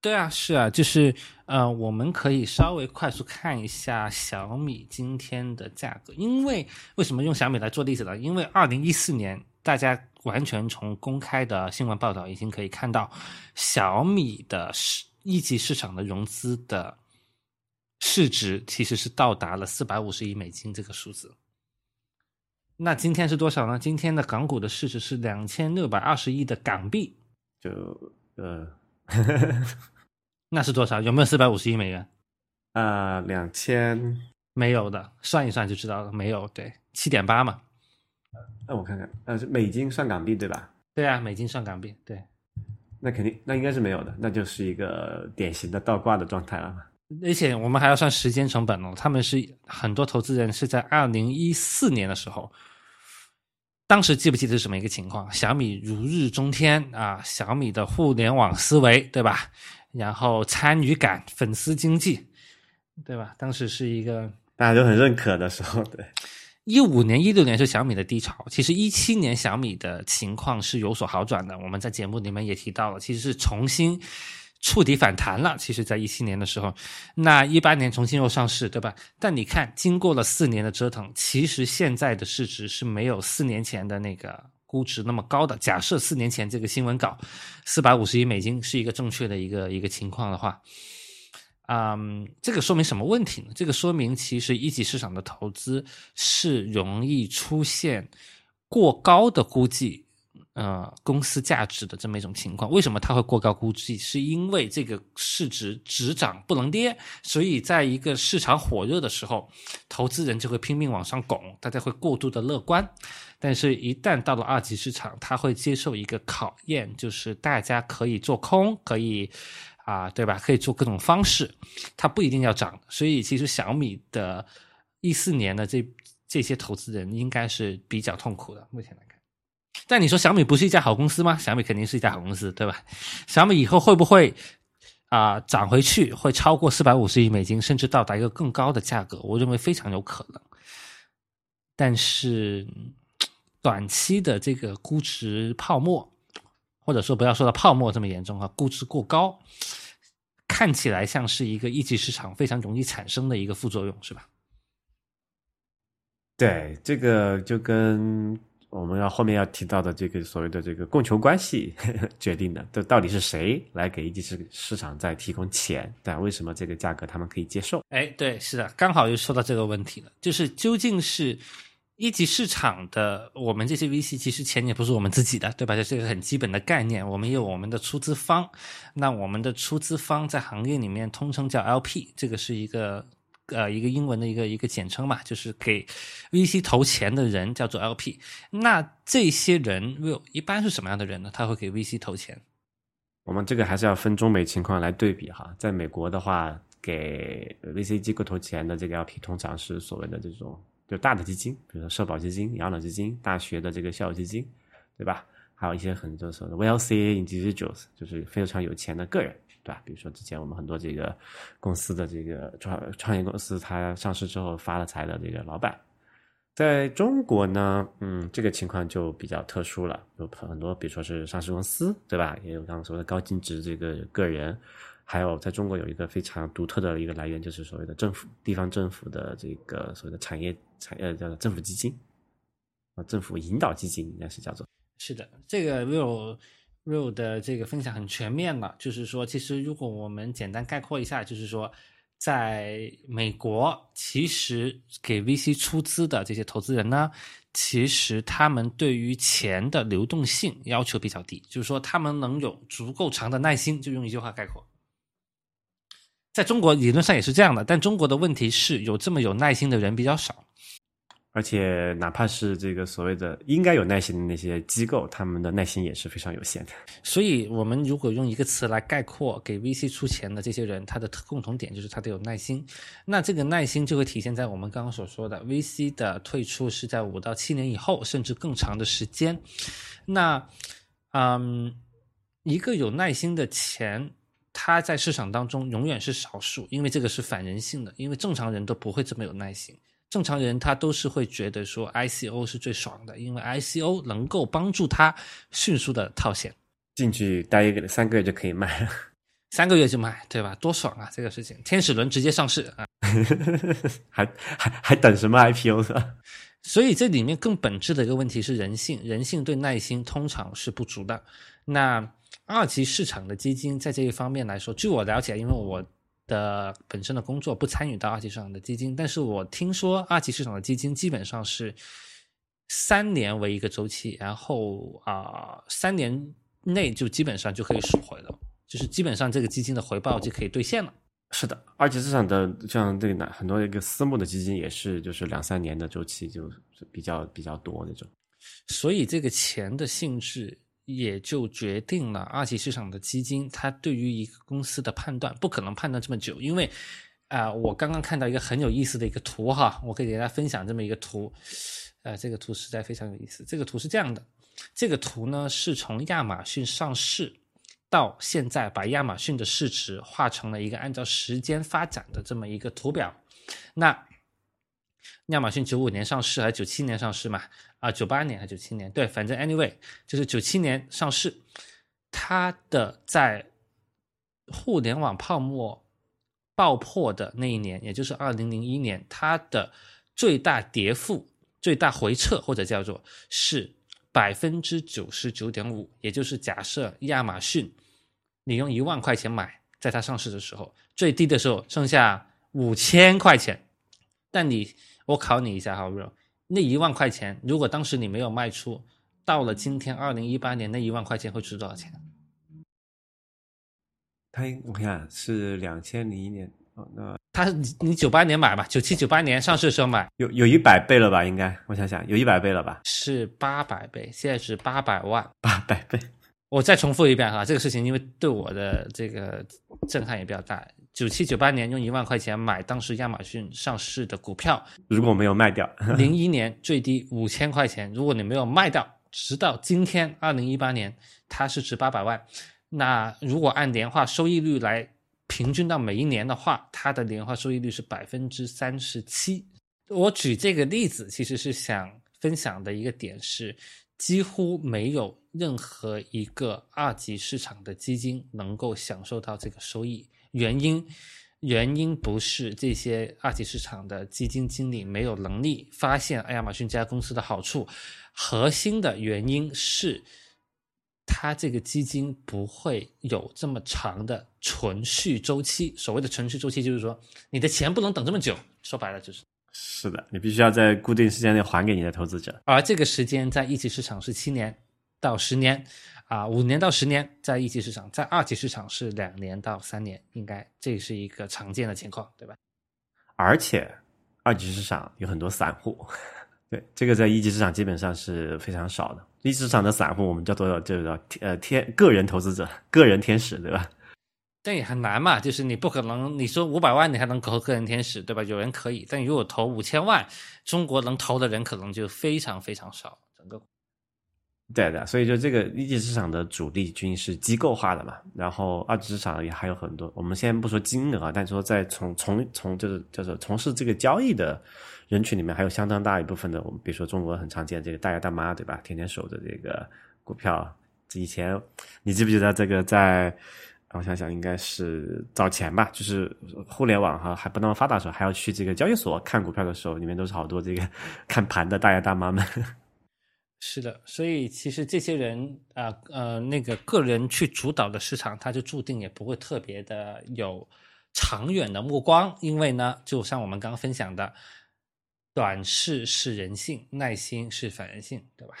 对啊，是啊，就是呃，我们可以稍微快速看一下小米今天的价格，因为为什么用小米来做例子呢？因为二零一四年大家完全从公开的新闻报道已经可以看到，小米的市一级市场的融资的。市值其实是到达了四百五十亿美金这个数字。那今天是多少呢？今天的港股的市值是两千六百二十亿的港币。就呃，那是多少？有没有四百五十亿美元？啊，两千没有的，算一算就知道了。没有，对，七点八嘛。那我看看，呃，是美金算港币对吧？对啊，美金算港币，对。那肯定，那应该是没有的，那就是一个典型的倒挂的状态了。而且我们还要算时间成本哦，他们是很多投资人是在二零一四年的时候，当时记不记得是什么一个情况？小米如日中天啊，小米的互联网思维，对吧？然后参与感、粉丝经济，对吧？当时是一个大家都很认可的时候。对，一五年、一六年是小米的低潮，其实一七年小米的情况是有所好转的。我们在节目里面也提到了，其实是重新。触底反弹了，其实，在一七年的时候，那一八年重新又上市，对吧？但你看，经过了四年的折腾，其实现在的市值是没有四年前的那个估值那么高的。假设四年前这个新闻稿四百五十亿美金是一个正确的一个一个情况的话，嗯，这个说明什么问题呢？这个说明其实一级市场的投资是容易出现过高的估计。呃，公司价值的这么一种情况，为什么它会过高估计？是因为这个市值只涨不能跌，所以在一个市场火热的时候，投资人就会拼命往上拱，大家会过度的乐观。但是，一旦到了二级市场，它会接受一个考验，就是大家可以做空，可以啊，对吧？可以做各种方式，它不一定要涨。所以，其实小米的一四年的这这些投资人应该是比较痛苦的，目前来看。但你说小米不是一家好公司吗？小米肯定是一家好公司，对吧？小米以后会不会啊涨回去，会超过四百五十亿美金，甚至到达一个更高的价格？我认为非常有可能。但是短期的这个估值泡沫，或者说不要说到泡沫这么严重啊，估值过高，看起来像是一个一级市场非常容易产生的一个副作用，是吧？对，这个就跟。我们要后面要提到的这个所谓的这个供求关系呵 呵决定的，这到底是谁来给一级市市场在提供钱？但为什么这个价格他们可以接受？哎，对，是的，刚好又说到这个问题了，就是究竟是一级市场的我们这些 VC，其实钱也不是我们自己的，对吧？这是一个很基本的概念。我们有我们的出资方，那我们的出资方在行业里面通称叫 LP，这个是一个。呃，一个英文的一个一个简称嘛，就是给 VC 投钱的人叫做 LP。那这些人 will 一般是什么样的人呢？他会给 VC 投钱？我们这个还是要分中美情况来对比哈。在美国的话，给 VC 机构投钱的这个 LP 通常是所谓的这种就大的基金，比如说社保基金、养老基金、大学的这个校友基金，对吧？还有一些很多所谓的 wealthy individuals，就是非常有钱的个人。对吧？比如说之前我们很多这个公司的这个创创业公司，它上市之后发了财的这个老板，在中国呢，嗯，这个情况就比较特殊了，有很多，比如说是上市公司，对吧？也有刚刚说的高净值这个个人，还有在中国有一个非常独特的一个来源，就是所谓的政府、地方政府的这个所谓的产业产业叫做政府基金啊，政府引导基金应该是叫做。是的，这个没有。Real 的这个分享很全面了，就是说，其实如果我们简单概括一下，就是说，在美国，其实给 VC 出资的这些投资人呢，其实他们对于钱的流动性要求比较低，就是说，他们能有足够长的耐心，就用一句话概括。在中国理论上也是这样的，但中国的问题是有这么有耐心的人比较少。而且，哪怕是这个所谓的应该有耐心的那些机构，他们的耐心也是非常有限的。所以，我们如果用一个词来概括给 VC 出钱的这些人，他的共同点就是他得有耐心。那这个耐心就会体现在我们刚刚所说的 VC 的退出是在五到七年以后，甚至更长的时间。那，嗯，一个有耐心的钱它在市场当中永远是少数，因为这个是反人性的，因为正常人都不会这么有耐心。正常人他都是会觉得说 ICO 是最爽的，因为 ICO 能够帮助他迅速的套现，进去待一个三个月就可以卖了，三个月就卖，对吧？多爽啊！这个事情，天使轮直接上市啊，还还还等什么 IPO 是吧？所以这里面更本质的一个问题是人性，人性对耐心通常是不足的。那二级市场的基金在这一方面来说，据我了解，因为我。的本身的工作不参与到二级市场的基金，但是我听说二级市场的基金基本上是三年为一个周期，然后啊三年内就基本上就可以赎回了，就是基本上这个基金的回报就可以兑现了。是的，二级市场的像这个很多一个私募的基金也是，就是两三年的周期，就是比较比较多那种。所以这个钱的性质。也就决定了二级市场的基金，它对于一个公司的判断不可能判断这么久，因为啊，我刚刚看到一个很有意思的一个图哈，我可以给大家分享这么一个图，呃，这个图实在非常有意思。这个图是这样的，这个图呢是从亚马逊上市到现在，把亚马逊的市值画成了一个按照时间发展的这么一个图表。那亚马逊九五年上市还是九七年上市嘛？啊，九八年还是九七年？对，反正 anyway 就是九七年上市。它的在互联网泡沫爆破的那一年，也就是二零零一年，它的最大跌幅、最大回撤或者叫做是百分之九十九点五。也就是假设亚马逊你用一万块钱买，在它上市的时候，最低的时候剩下五千块钱，但你。我考你一下，好不好？那一万块钱，如果当时你没有卖出，到了今天二零一八年，那一万块钱会值多少钱？他我看是两千零一年哦，那他你你九八年买吧，九七九八年上市的时候买，有有一百倍了吧？应该我想想，有一百倍了吧？是八百倍，现在是八百万，八百倍。我再重复一遍哈，这个事情因为对我的这个震撼也比较大。九七九八年用一万块钱买当时亚马逊上市的股票，如果没有卖掉，零一年最低五千块钱，如果你没有卖掉，直到今天二零一八年，它是值八百万。那如果按年化收益率来平均到每一年的话，它的年化收益率是百分之三十七。我举这个例子，其实是想分享的一个点是，几乎没有任何一个二级市场的基金能够享受到这个收益。原因，原因不是这些二级市场的基金经理没有能力发现亚马逊这家公司的好处，核心的原因是，它这个基金不会有这么长的存续周期。所谓的存续周期，就是说你的钱不能等这么久。说白了就是，是的，你必须要在固定时间内还给你的投资者。而这个时间在一级市场是七年到十年。啊，五年到十年在一级市场，在二级市场是两年到三年，应该这是一个常见的情况，对吧？而且二级市场有很多散户，对这个在一级市场基本上是非常少的。一级市场的散户我们叫做叫做呃天个人投资者、个人天使，对吧？但也很难嘛，就是你不可能你说五百万你还能投个人天使，对吧？有人可以，但如果投五千万，中国能投的人可能就非常非常少，整个。对的，所以就这个一级市场的主力军是机构化的嘛，然后二级市场也还有很多。我们先不说金额，但说在从从从就是叫做从事这个交易的人群里面，还有相当大一部分的，我们比如说中国很常见这个大爷大妈，对吧？天天守着这个股票。以前你记不记得这个在？我想想，应该是早前吧，就是互联网哈还不那么发达的时候，还要去这个交易所看股票的时候，里面都是好多这个 看盘的大爷大妈们。是的，所以其实这些人啊，呃，那个个人去主导的市场，他就注定也不会特别的有长远的目光，因为呢，就像我们刚刚分享的，短视是人性，耐心是反人性，对吧？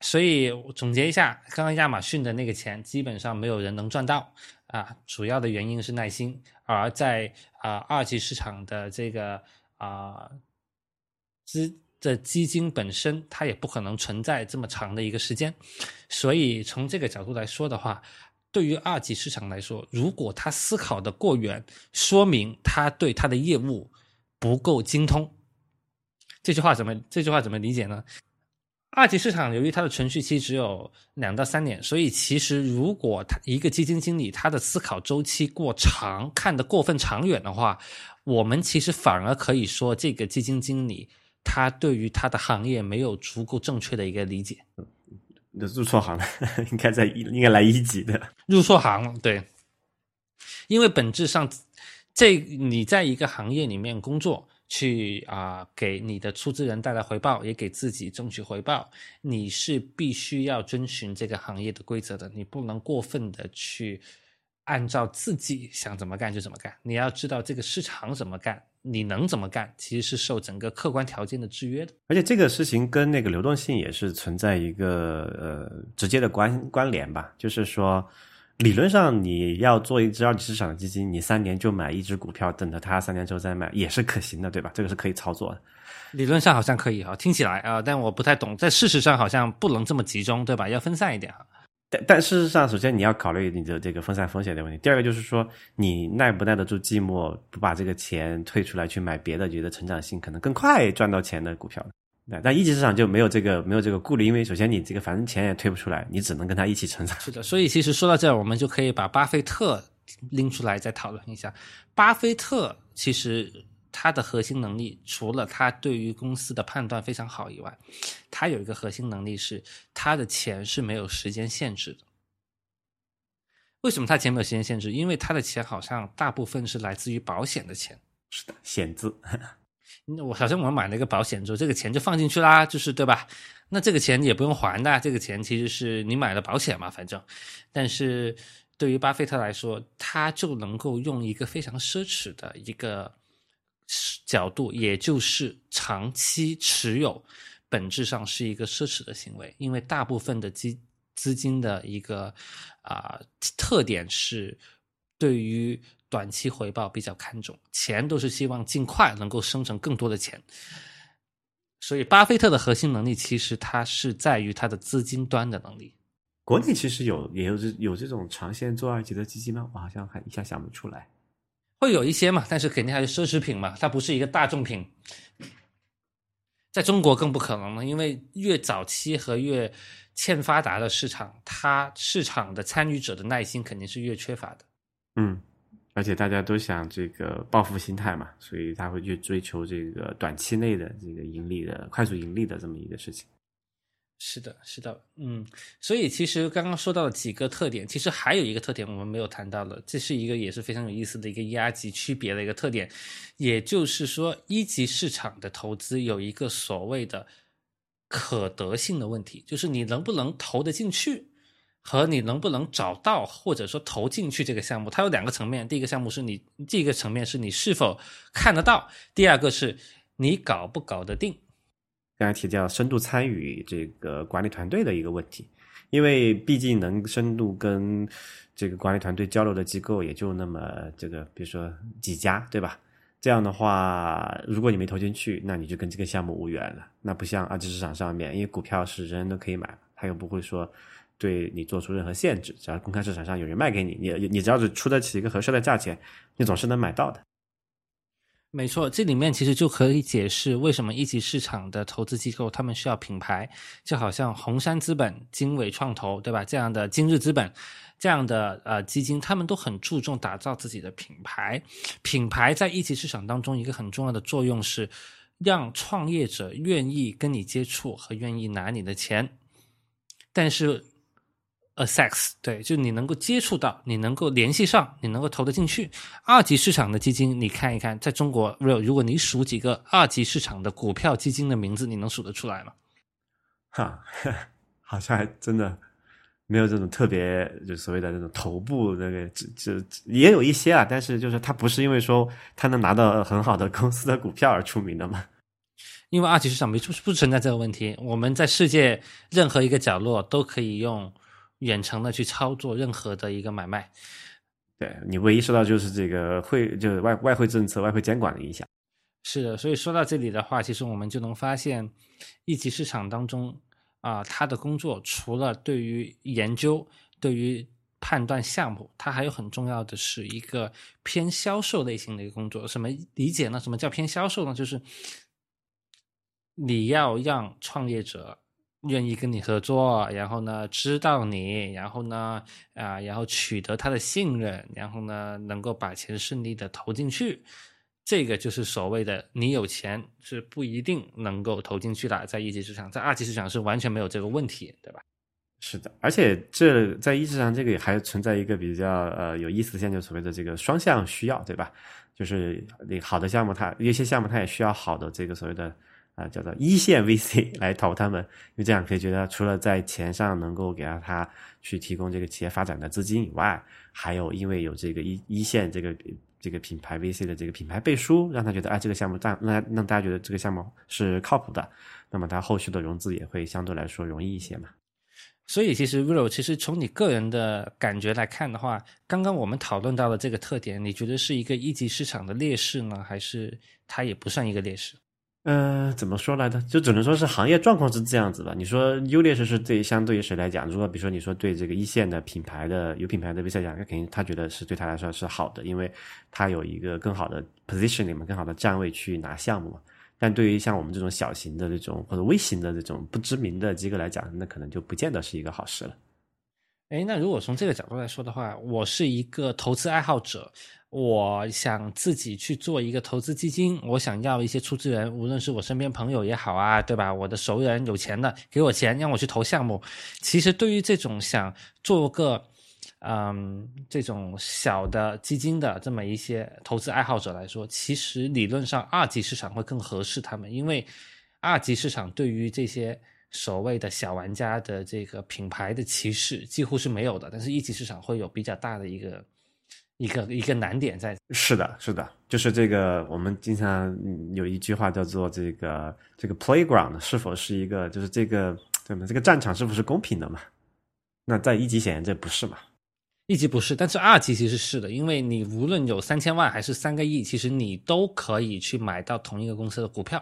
所以总结一下，刚刚亚马逊的那个钱，基本上没有人能赚到啊，主要的原因是耐心，而在啊二级市场的这个啊资。这基金本身它也不可能存在这么长的一个时间，所以从这个角度来说的话，对于二级市场来说，如果他思考的过远，说明他对他的业务不够精通。这句话怎么这句话怎么理解呢？二级市场由于它的存续期只有两到三年，所以其实如果他一个基金经理他的思考周期过长，看得过分长远的话，我们其实反而可以说这个基金经理他对于他的行业没有足够正确的一个理解。你入错行了，应该在一应该来一级的。入错行了，对，因为本质上，这你在一个行业里面工作，去啊、给你的出资人带来回报，也给自己争取回报，你是必须要遵循这个行业的规则的，你不能过分的去按照自己想怎么干就怎么干，你要知道这个市场怎么干，你能怎么干，其实是受整个客观条件的制约的。而且这个事情跟那个流动性也是存在一个呃直接的关关联吧，就是说，理论上你要做一只二级市场的基金，你三年就买一只股票，等着它三年之后再买，也是可行的，对吧？这个是可以操作的。理论上好像可以哈，听起来啊、但我不太懂，在事实上好像不能这么集中，对吧？要分散一点哈。但但事实上，首先你要考虑你的这个分散风险的问题。第二个就是说，你耐不耐得住寂寞，不把这个钱退出来去买别的，觉得成长性可能更快赚到钱的股票。对但一级市场就没有这个没有这个顾虑，因为首先你这个反正钱也退不出来，你只能跟他一起成长。是的，所以其实说到这儿，我们就可以把巴菲特拎出来再讨论一下。巴菲特其实他的核心能力，除了他对于公司的判断非常好以外，他有一个核心能力是他的钱是没有时间限制的。为什么他钱没有时间限制？因为他的钱好像大部分是来自于保险的钱。是的，险资。那我好像我们买了一个保险之后，这个钱就放进去啦，就是对吧？那这个钱也不用还的，这个钱其实是你买了保险嘛，反正。但是对于巴菲特来说，他就能够用一个非常奢侈的一个角度，也就是长期持有，本质上是一个奢侈的行为，因为大部分的基资金的一个啊、特点是对于短期回报比较看重，钱都是希望尽快能够生成更多的钱。所以，巴菲特的核心能力其实它是在于他的资金端的能力。国内其实有也有这有这种长线做二级的基金吗？我好像还一下想不出来。会有一些嘛，但是肯定还是奢侈品嘛，它不是一个大众品。在中国更不可能了，因为越早期和越欠发达的市场，它市场的参与者的耐心肯定是越缺乏的。嗯，而且大家都想这个报复心态嘛，所以他会去追求这个短期内的这个盈利的快速盈利的这么一个事情。是的，是的，嗯，所以其实刚刚说到了几个特点，其实还有一个特点我们没有谈到的，这是一个也是非常有意思的一个压级区别的一个特点，也就是说，一级市场的投资有一个所谓的可得性的问题，就是你能不能投得进去，和你能不能找到或者说投进去这个项目，它有两个层面，第一个项目是你第一个层面是你是否看得到，第二个是你搞不搞得定。刚才提到深度参与这个管理团队的一个问题，因为毕竟能深度跟这个管理团队交流的机构也就那么这个，比如说几家，对吧？这样的话，如果你没投进去，那你就跟这个项目无缘了。那不像二级市场上面，因为股票是人人都可以买，他又不会说对你做出任何限制，只要公开市场上有人卖给你，你你只要是出得起一个合适的价钱，你总是能买到的。没错，这里面其实就可以解释为什么一级市场的投资机构他们需要品牌，就好像红杉资本、经纬创投，对吧？这样的今日资本，这样的呃基金，他们都很注重打造自己的品牌。品牌在一级市场当中一个很重要的作用是，让创业者愿意跟你接触和愿意拿你的钱。但是 a sex 对，就你能够接触到，你能够联系上，你能够投得进去。二级市场的基金，你看一看，在中国，real，如果你数几个二级市场的股票基金的名字，你能数得出来吗？哈，好像还真的没有这种特别，就所谓的那种头部那个，这这也有一些啊，但是就是他不是因为说他能拿到很好的公司的股票而出名的嘛。因为二级市场没出不存在这个问题，我们在世界任何一个角落都可以用远程的去操作任何的一个买卖。对你唯一受到就是这个汇，就是外外汇政策、外汇监管的影响。是的，所以说到这里的话，其实我们就能发现，一级市场当中啊、他的工作除了对于研究、对于判断项目，它还有很重要的是一个偏销售类型的一个工作。什么理解呢？什么叫偏销售呢？就是你要让创业者愿意跟你合作，然后呢知道你，然后呢啊，然后取得他的信任，然后呢能够把钱顺利的投进去，这个就是所谓的你有钱是不一定能够投进去的，在一级市场，在二级市场是完全没有这个问题，对吧？是的，而且这在一级市场这个也还存在一个比较呃有意思的现象，所谓的这个双向需要，对吧？就是你好的项目，它有些项目它也需要好的这个所谓的啊叫做一线 VC 来投他们，因为这样可以觉得除了在钱上能够给到他去提供这个企业发展的资金以外，还有因为有这个一一线这个这个品牌 VC 的这个品牌背书，让他觉得哎这个项目让让让大家觉得这个项目是靠谱的，那么他后续的融资也会相对来说容易一些嘛。所以，其实 Will，其实从你个人的感觉来看的话，刚刚我们讨论到的这个特点，你觉得是一个一级市场的劣势呢，还是它也不算一个劣势？呃，怎么说来着？就只能说是行业状况是这样子的。你说优劣势是对相对于谁来讲？如果比如说你说对这个一线的品牌的有品牌的 VC 讲，那肯定他觉得是对他来说是好的，因为他有一个更好的 position 里面更好的站位去拿项目嘛。但对于像我们这种小型的这种或者微型的这种不知名的机构来讲，那可能就不见得是一个好事了。哎，那如果从这个角度来说的话，我是一个投资爱好者，我想自己去做一个投资基金，我想要一些出资人，无论是我身边朋友也好啊，对吧？我的熟人有钱的给我钱，让我去投项目。其实对于这种想做个。嗯，这种小的基金的这么一些投资爱好者来说，其实理论上二级市场会更合适他们，因为二级市场对于这些所谓的小玩家的这个品牌的歧视几乎是没有的，但是一级市场会有比较大的一个一个一个难点在。是的，是的，就是这个我们经常有一句话叫做这个这个 playground 是否是一个就是这个对吗？这个战场是不是公平的嘛？那在一级显然这不是嘛。一级不是，但是二级其实是的，因为你无论有三千万还是三个亿，其实你都可以去买到同一个公司的股票。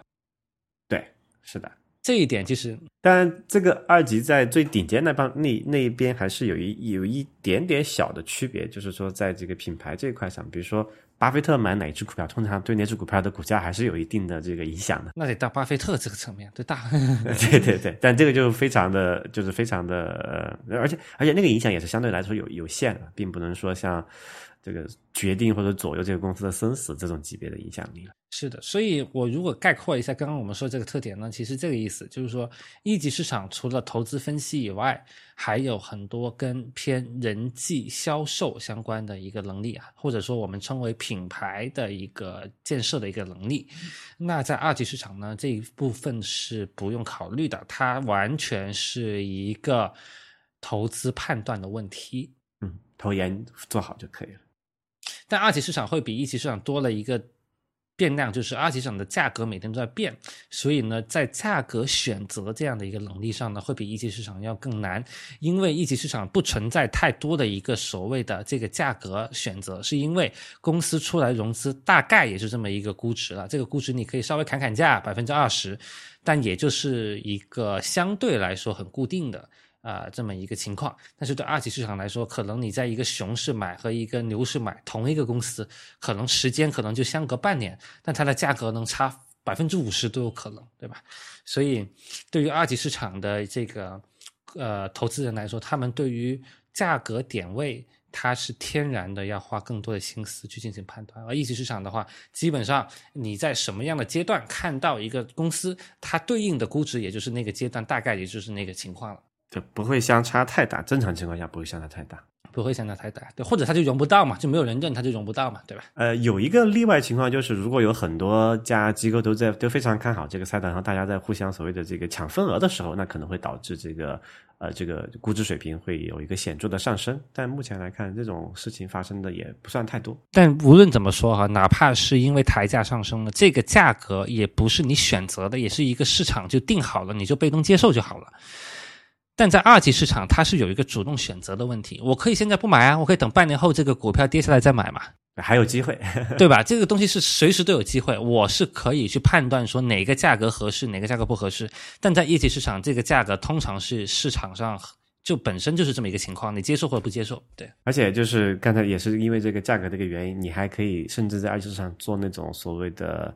对，是的，这一点就是，当然这个二级在最顶尖那帮那那一边还是有一有一点点小的区别，就是说在这个品牌这一块上，比如说。巴菲特买哪只股票，通常对那只股票的股价还是有一定的这个影响的。那得到巴菲特这个层面，对大。对对对，但这个就非常的，就是非常的，而且而且那个影响也是相对来说有有限的，并不能说像。这个决定或者左右这个公司的生死这种级别的影响力了。是的，所以我如果概括一下刚刚我们说这个特点呢，其实这个意思就是说，一级市场除了投资分析以外，还有很多跟偏人际销售相关的一个能力啊，或者说我们称为品牌的一个建设的一个能力。那在二级市场呢，这一部分是不用考虑的，它完全是一个投资判断的问题。嗯，投研做好就可以了。但二级市场会比一级市场多了一个变量，就是二级市场的价格每天都在变，所以呢，在价格选择这样的一个能力上呢，会比一级市场要更难。因为一级市场不存在太多的一个所谓的这个价格选择，是因为公司出来融资大概也是这么一个估值了，这个估值你可以稍微砍砍价百分之二十，但也就是一个相对来说很固定的。啊，这么一个情况，但是对二级市场来说，可能你在一个熊市买和一个牛市买同一个公司，可能时间可能就相隔半年，但它的价格能差百分之五十都有可能，对吧？所以，对于二级市场的这个呃投资人来说，他们对于价格点位，它是天然的要花更多的心思去进行判断，而一级市场的话，基本上你在什么样的阶段看到一个公司，它对应的估值也就是那个阶段，大概也就是那个情况了。就不会相差太大，正常情况下不会相差太大，不会相差太大，对，或者他就融不到嘛，就没有人认，他就融不到嘛，对吧？呃，有一个例外情况就是，如果有很多家机构都在都非常看好这个赛道，然后大家在互相所谓的这个抢份额的时候，那可能会导致这个呃这个估值水平会有一个显著的上升。但目前来看，这种事情发生的也不算太多。但无论怎么说哈，哪怕是因为抬价上升了，这个价格也不是你选择的，也是一个市场就定好了，你就被动接受就好了。但在二级市场，它是有一个主动选择的问题。我可以现在不买啊，我可以等半年后这个股票跌下来再买嘛，还有机会，对吧？这个东西是随时都有机会，我是可以去判断说哪个价格合适，哪个价格不合适。但在一级市场，这个价格通常是市场上就本身就是这么一个情况，你接受或者不接受，对。而且就是刚才也是因为这个价格这个原因，你还可以甚至在二级市场做那种所谓的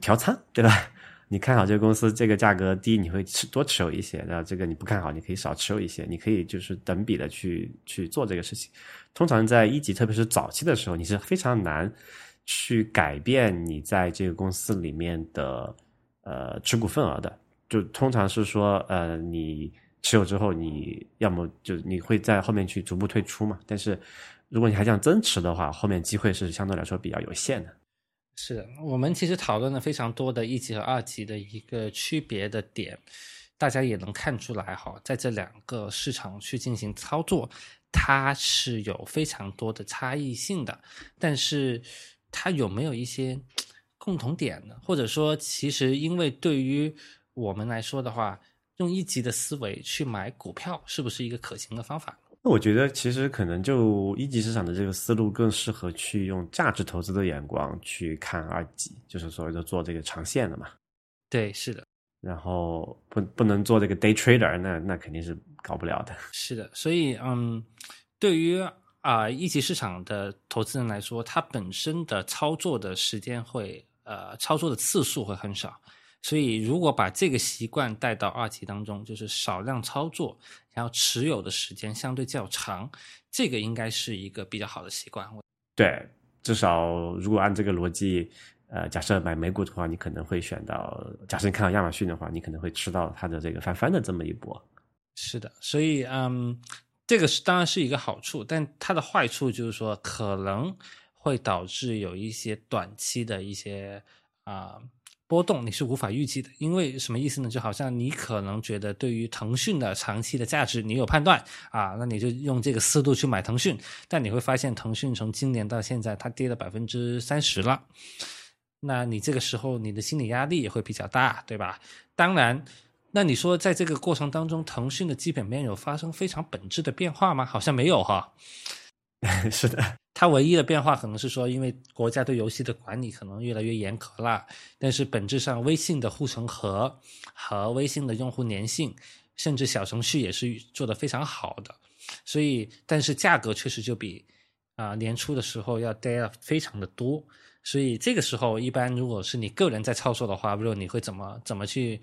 调仓，对吧？你看好这个公司这个价格低，你会持多持有一些；然后这个你不看好，你可以少持有一些。你可以就是等比的去去做这个事情。通常在一级，特别是早期的时候，你是非常难去改变你在这个公司里面的呃持股份额的。就通常是说，呃，你持有之后，你要么就你会在后面去逐步退出嘛。但是如果你还想增持的话，后面机会是相对来说比较有限的。是的，我们其实讨论了非常多的一级和二级的一个区别的点，大家也能看出来哈，在这两个市场去进行操作，它是有非常多的差异性的。但是它有没有一些共同点呢？或者说，其实因为对于我们来说的话，用一级的思维去买股票，是不是一个可行的方法？那我觉得其实可能就一级市场的这个思路更适合去用价值投资的眼光去看二级，就是所谓的做这个长线的嘛。对，是的。然后不不能做这个 day trader，那那肯定是搞不了的。是的，所以嗯，对于啊一级市场的投资人来说，他本身的操作的时间会呃操作的次数会很少。所以，如果把这个习惯带到二级当中，就是少量操作，然后持有的时间相对较长，这个应该是一个比较好的习惯。对，至少如果按这个逻辑，呃，假设买美股的话，你可能会选到；假设你看到亚马逊的话，你可能会吃到它的这个翻番的这么一波。是的，所以嗯，这个是当然是一个好处，但它的坏处就是说，可能会导致有一些短期的一些啊。波动你是无法预计的，因为什么意思呢？就好像你可能觉得对于腾讯的长期的价值你有判断啊，那你就用这个思路去买腾讯，但你会发现腾讯从今年到现在它跌了百分之三十了，那你这个时候你的心理压力也会比较大，对吧？当然，那你说在这个过程当中，腾讯的基本面有发生非常本质的变化吗？好像没有哈。是的，它唯一的变化可能是说，因为国家对游戏的管理可能越来越严格了。但是本质上，微信的护城河和微信的用户粘性，甚至小程序也是做的非常好的。所以，但是价格确实就比啊年初的时候要跌了非常的多。所以这个时候，一般如果是你个人在操作的话，不知道你会怎么怎么去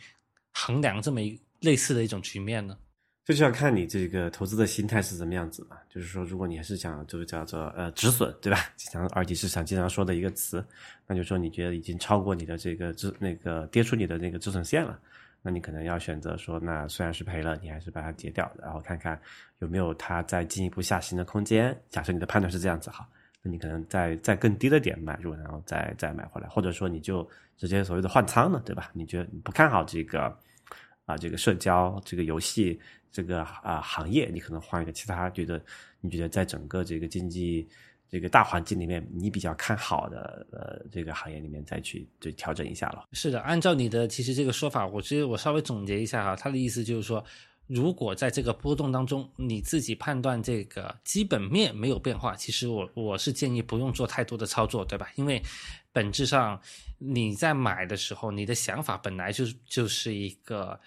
衡量这么一类似的一种局面呢？这就要看你这个投资的心态是怎么样子嘛。就是说，如果你还是想这个叫做呃止损，对吧？经常二级市场经常说的一个词，那就说你觉得已经超过你的这个止那个跌出你的那个止损线了，那你可能要选择说，那虽然是赔了，你还是把它截掉，然后看看有没有它再进一步下行的空间。假设你的判断是这样子哈，那你可能再再更低的点买入，然后再再买回来，或者说你就直接所谓的换仓了，对吧？你觉得你不看好这个啊这个社交这个游戏。这个啊行业，你可能换一个其他觉得你觉得在整个这个经济这个大环境里面，你比较看好的呃这个行业里面再去就调整一下了。是的，按照你的其实这个说法，我其实我稍微总结一下哈，他的意思就是说，如果在这个波动当中，你自己判断这个基本面没有变化，其实我我是建议不用做太多的操作，对吧？因为本质上你在买的时候，你的想法本来就就是一个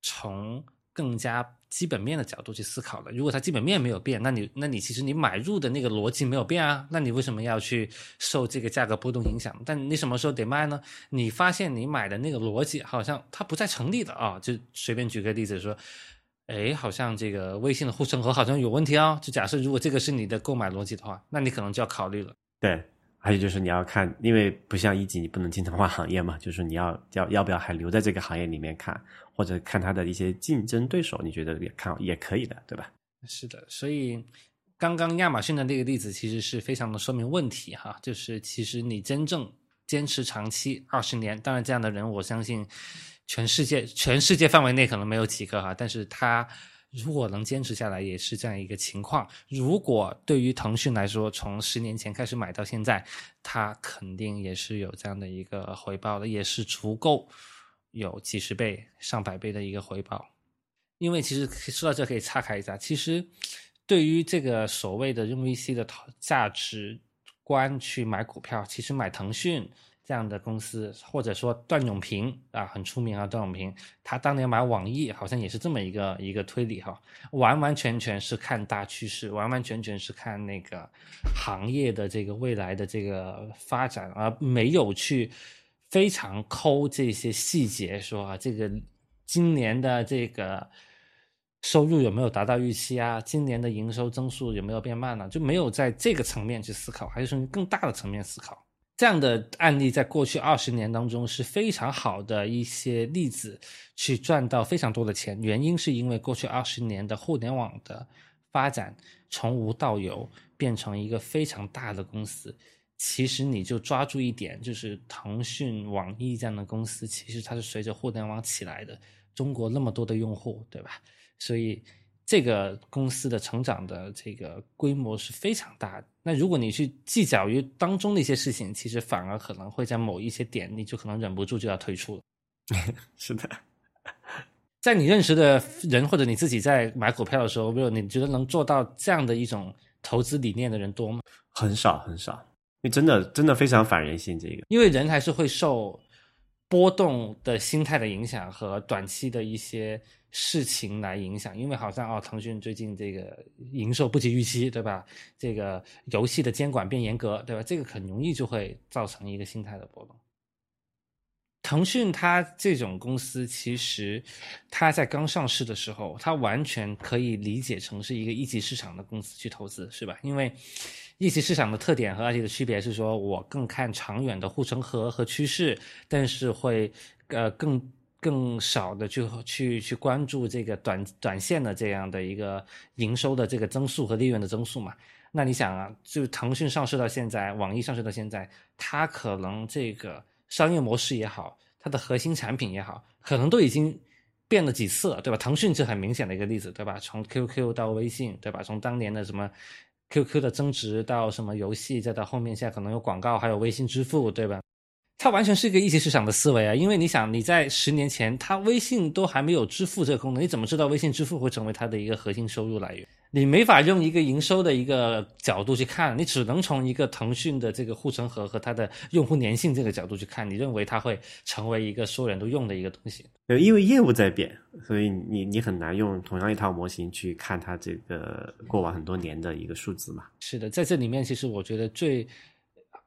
从更加基本面的角度去思考的，如果它基本面没有变，那你那你其实你买入的那个逻辑没有变啊，那你为什么要去受这个价格波动影响？但你什么时候得卖呢？你发现你买的那个逻辑好像它不再成立的啊，就随便举个例子说，哎，好像这个微信的护城河好像有问题啊。就假设如果这个是你的购买逻辑的话，那你可能就要考虑了。对。还有就是你要看，因为不像一级，你不能经常换行业嘛，就是你要要要不要还留在这个行业里面看，或者看他的一些竞争对手，你觉得也看也可以的，对吧？是的，所以刚刚亚马逊的那个例子其实是非常的说明问题哈，就是其实你真正坚持长期二十年，当然这样的人我相信全世界全世界范围内可能没有几个哈，但是他。如果能坚持下来，也是这样一个情况。如果对于腾讯来说，从十年前开始买到现在，它肯定也是有这样的一个回报的，也是足够有几十倍、上百倍的一个回报。因为其实说到这可以岔开一下，其实对于这个所谓的用 VC 的价值观去买股票，其实买腾讯。这样的公司，或者说段永平啊，很出名啊。段永平他当年买网易，好像也是这么一个一个推理哈，完完全全是看大趋势，完完全全是看那个行业的这个未来的这个发展，而没有去非常抠这些细节，说啊，这个今年的这个收入有没有达到预期啊？今年的营收增速有没有变慢呢？就没有在这个层面去思考，还是从更大的层面思考。这样的案例在过去二十年当中是非常好的一些例子，去赚到非常多的钱。原因是因为过去二十年的互联网的发展从无到有，变成一个非常大的公司。其实你就抓住一点，就是腾讯、网易这样的公司，其实它是随着互联网起来的。中国那么多的用户，对吧？所以。这个公司的成长的这个规模是非常大的。那如果你去计较于当中的一些事情，其实反而可能会在某一些点，你就可能忍不住就要退出了。是的，在你认识的人或者你自己在买股票的时候，没有你觉得能做到这样的一种投资理念的人多吗？很少很少，因为真的真的非常反人性。这个，因为人还是会受波动的心态的影响和短期的一些。事情来影响，因为好像哦，腾讯最近这个营收不及预期，对吧？这个游戏的监管变严格，对吧？这个很容易就会造成一个心态的波动。腾讯它这种公司，其实它在刚上市的时候，它完全可以理解成是一个一级市场的公司去投资，是吧？因为一级市场的特点和二级的区别是说，我更看长远的护城河和趋势，但是会呃更。更少的去去去关注这个短短线的这样的一个营收的这个增速和利润的增速嘛？那你想啊，就腾讯上市到现在，网易上市到现在，它可能这个商业模式也好，它的核心产品也好，可能都已经变了几次了，对吧？腾讯是很明显的一个例子，对吧？从 QQ 到微信，对吧？从当年的什么 QQ 的增值到什么游戏，再到后面现在可能有广告，还有微信支付，对吧？它完全是一个一级市场的思维啊，因为你想，你在十年前，它微信都还没有支付这个功能，你怎么知道微信支付会成为它的一个核心收入来源？你没法用一个营收的一个角度去看，你只能从一个腾讯的这个护城河和它的用户粘性这个角度去看，你认为它会成为一个所有人都用的一个东西？呃，因为业务在变，所以你你很难用同样一套模型去看它这个过往很多年的一个数字嘛？是的，在这里面，其实我觉得最。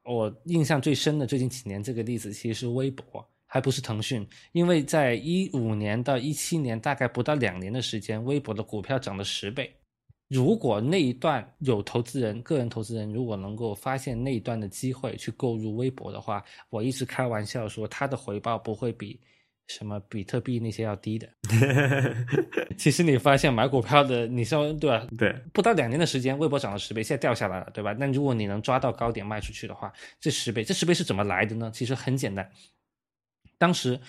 我印象最深的最近几年这个例子其实是微博，还不是腾讯，因为在一五年到一七年大概不到两年的时间，微博的股票涨了十倍。如果那一段有投资人、个人投资人如果能够发现那一段的机会去购入微博的话，我一直开玩笑说它的回报不会比。什么比特币那些要低的？其实你发现买股票的，你说对吧？对，不到两年的时间，微博涨了十倍，现在掉下来了，对吧？那如果你能抓到高点卖出去的话，这十倍，这十倍是怎么来的呢？其实很简单。当时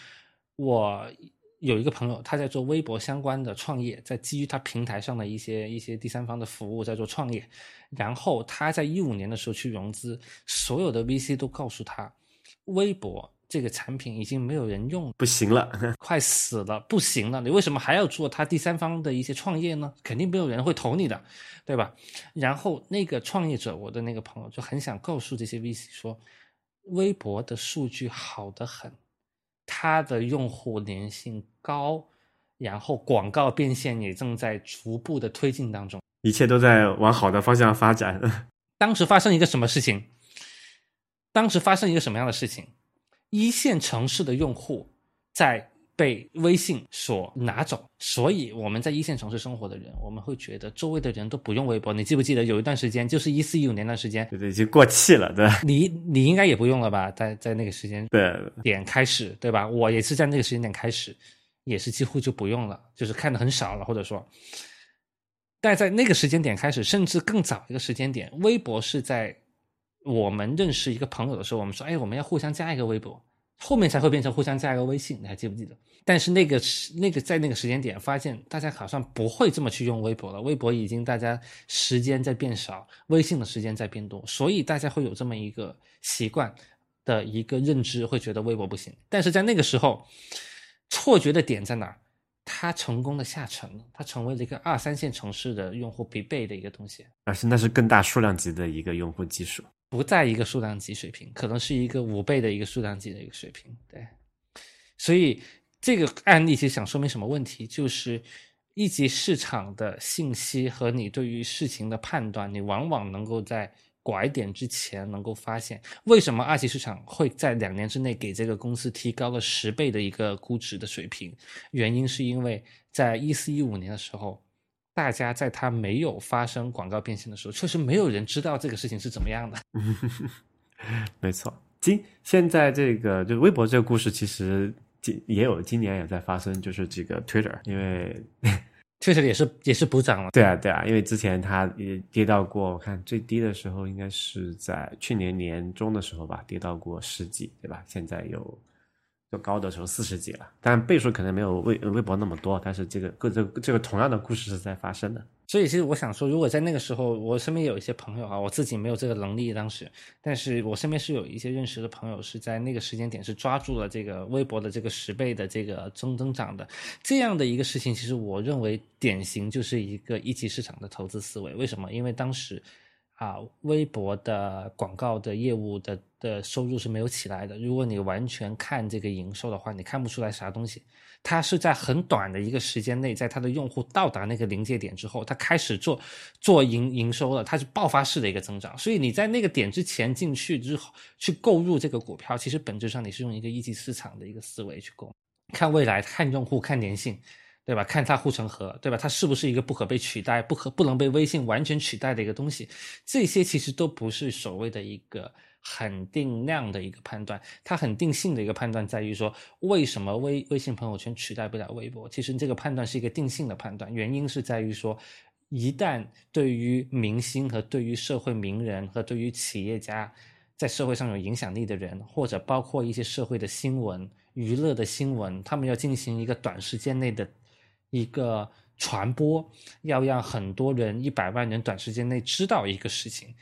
我有一个朋友，他在做微博相关的创业，在基于他平台上的一些一些第三方的服务在做创业，然后他在一五年的时候去融资，所有的 VC 都告诉他，微博。这个产品已经没有人用，不行了，快死了，不行了。你为什么还要做他第三方的一些创业呢？肯定没有人会投你的，对吧？然后那个创业者，我的那个朋友就很想告诉这些 VC 说，微博的数据好得很，它的用户粘性高，然后广告变现也正在逐步的推进当中，一切都在往好的方向发展。当时发生一个什么事情？当时发生一个什么样的事情？一线城市的用户在被微信所拿走，所以我们在一线城市生活的人，我们会觉得周围的人都不用微博。你记不记得有一段时间，就是一四一五年那段时间，对对，已经过气了，对吧？你你应该也不用了吧？在在那个时间对点开始，对吧？我也是在那个时间点开始，也是几乎就不用了，就是看的很少了，或者说，但在那个时间点开始，甚至更早一个时间点，微博是在。我们认识一个朋友的时候，我们说，哎，我们要互相加一个微博，后面才会变成互相加一个微信，你还记不记得？但是那个那个在那个时间点，发现大家好像不会这么去用微博了。微博已经大家时间在变少，微信的时间在变多，所以大家会有这么一个习惯的一个认知，会觉得微博不行。但是在那个时候，错觉的点在哪？它成功的下沉了，它成为了一个二三线城市的用户必备的一个东西，而且那是更大数量级的一个用户基数。不在一个数量级水平，可能是一个五倍的一个数量级的一个水平。对，所以这个案例其实想说明什么问题？就是一级市场的信息和你对于事情的判断，你往往能够在拐点之前，能够发现为什么二级市场会在两年之内给这个公司提高了十倍的一个估值的水平？原因是因为在一四一五年的时候，大家在它没有发生广告变现的时候，确实没有人知道这个事情是怎么样的。没错，今现在这个就微博这个故事，其实今也有今年也在发生，就是这个 Twitter，因为。Twitter 也是也是补涨了，对啊对啊，因为之前它也跌到过，我看最低的时候应该是在去年年中的时候吧，跌到过十几，对吧？现在有。就高的时候四十几了，但倍数可能没有微微博那么多，但是这个各这这个同样的故事是在发生的。所以其实我想说，如果在那个时候，我身边有一些朋友啊，我自己没有这个能力当时，但是我身边是有一些认识的朋友是在那个时间点是抓住了这个微博的这个十倍的这个增增长的这样的一个事情，其实我认为典型就是一个一级市场的投资思维。为什么？因为当时。啊，微博的广告的业务的的收入是没有起来的。如果你完全看这个营收的话，你看不出来啥东西。它是在很短的一个时间内，在它的用户到达那个临界点之后，它开始做做营营收了，它是爆发式的一个增长。所以你在那个点之前进去之后去购入这个股票，其实本质上你是用一个一级市场的一个思维去购，看未来，看用户，看粘性。对吧？看它护城河，对吧？它是不是一个不可被取代、不可不能被微信完全取代的一个东西？这些其实都不是所谓的一个很定量的一个判断。它很定性的一个判断在于说，为什么微微信朋友圈取代不了微博？其实这个判断是一个定性的判断，原因是在于说，一旦对于明星和对于社会名人和对于企业家，在社会上有影响力的人，或者包括一些社会的新闻、娱乐的新闻，他们要进行一个短时间内的。一个传播要让很多人一百万人短时间内知道一个事情，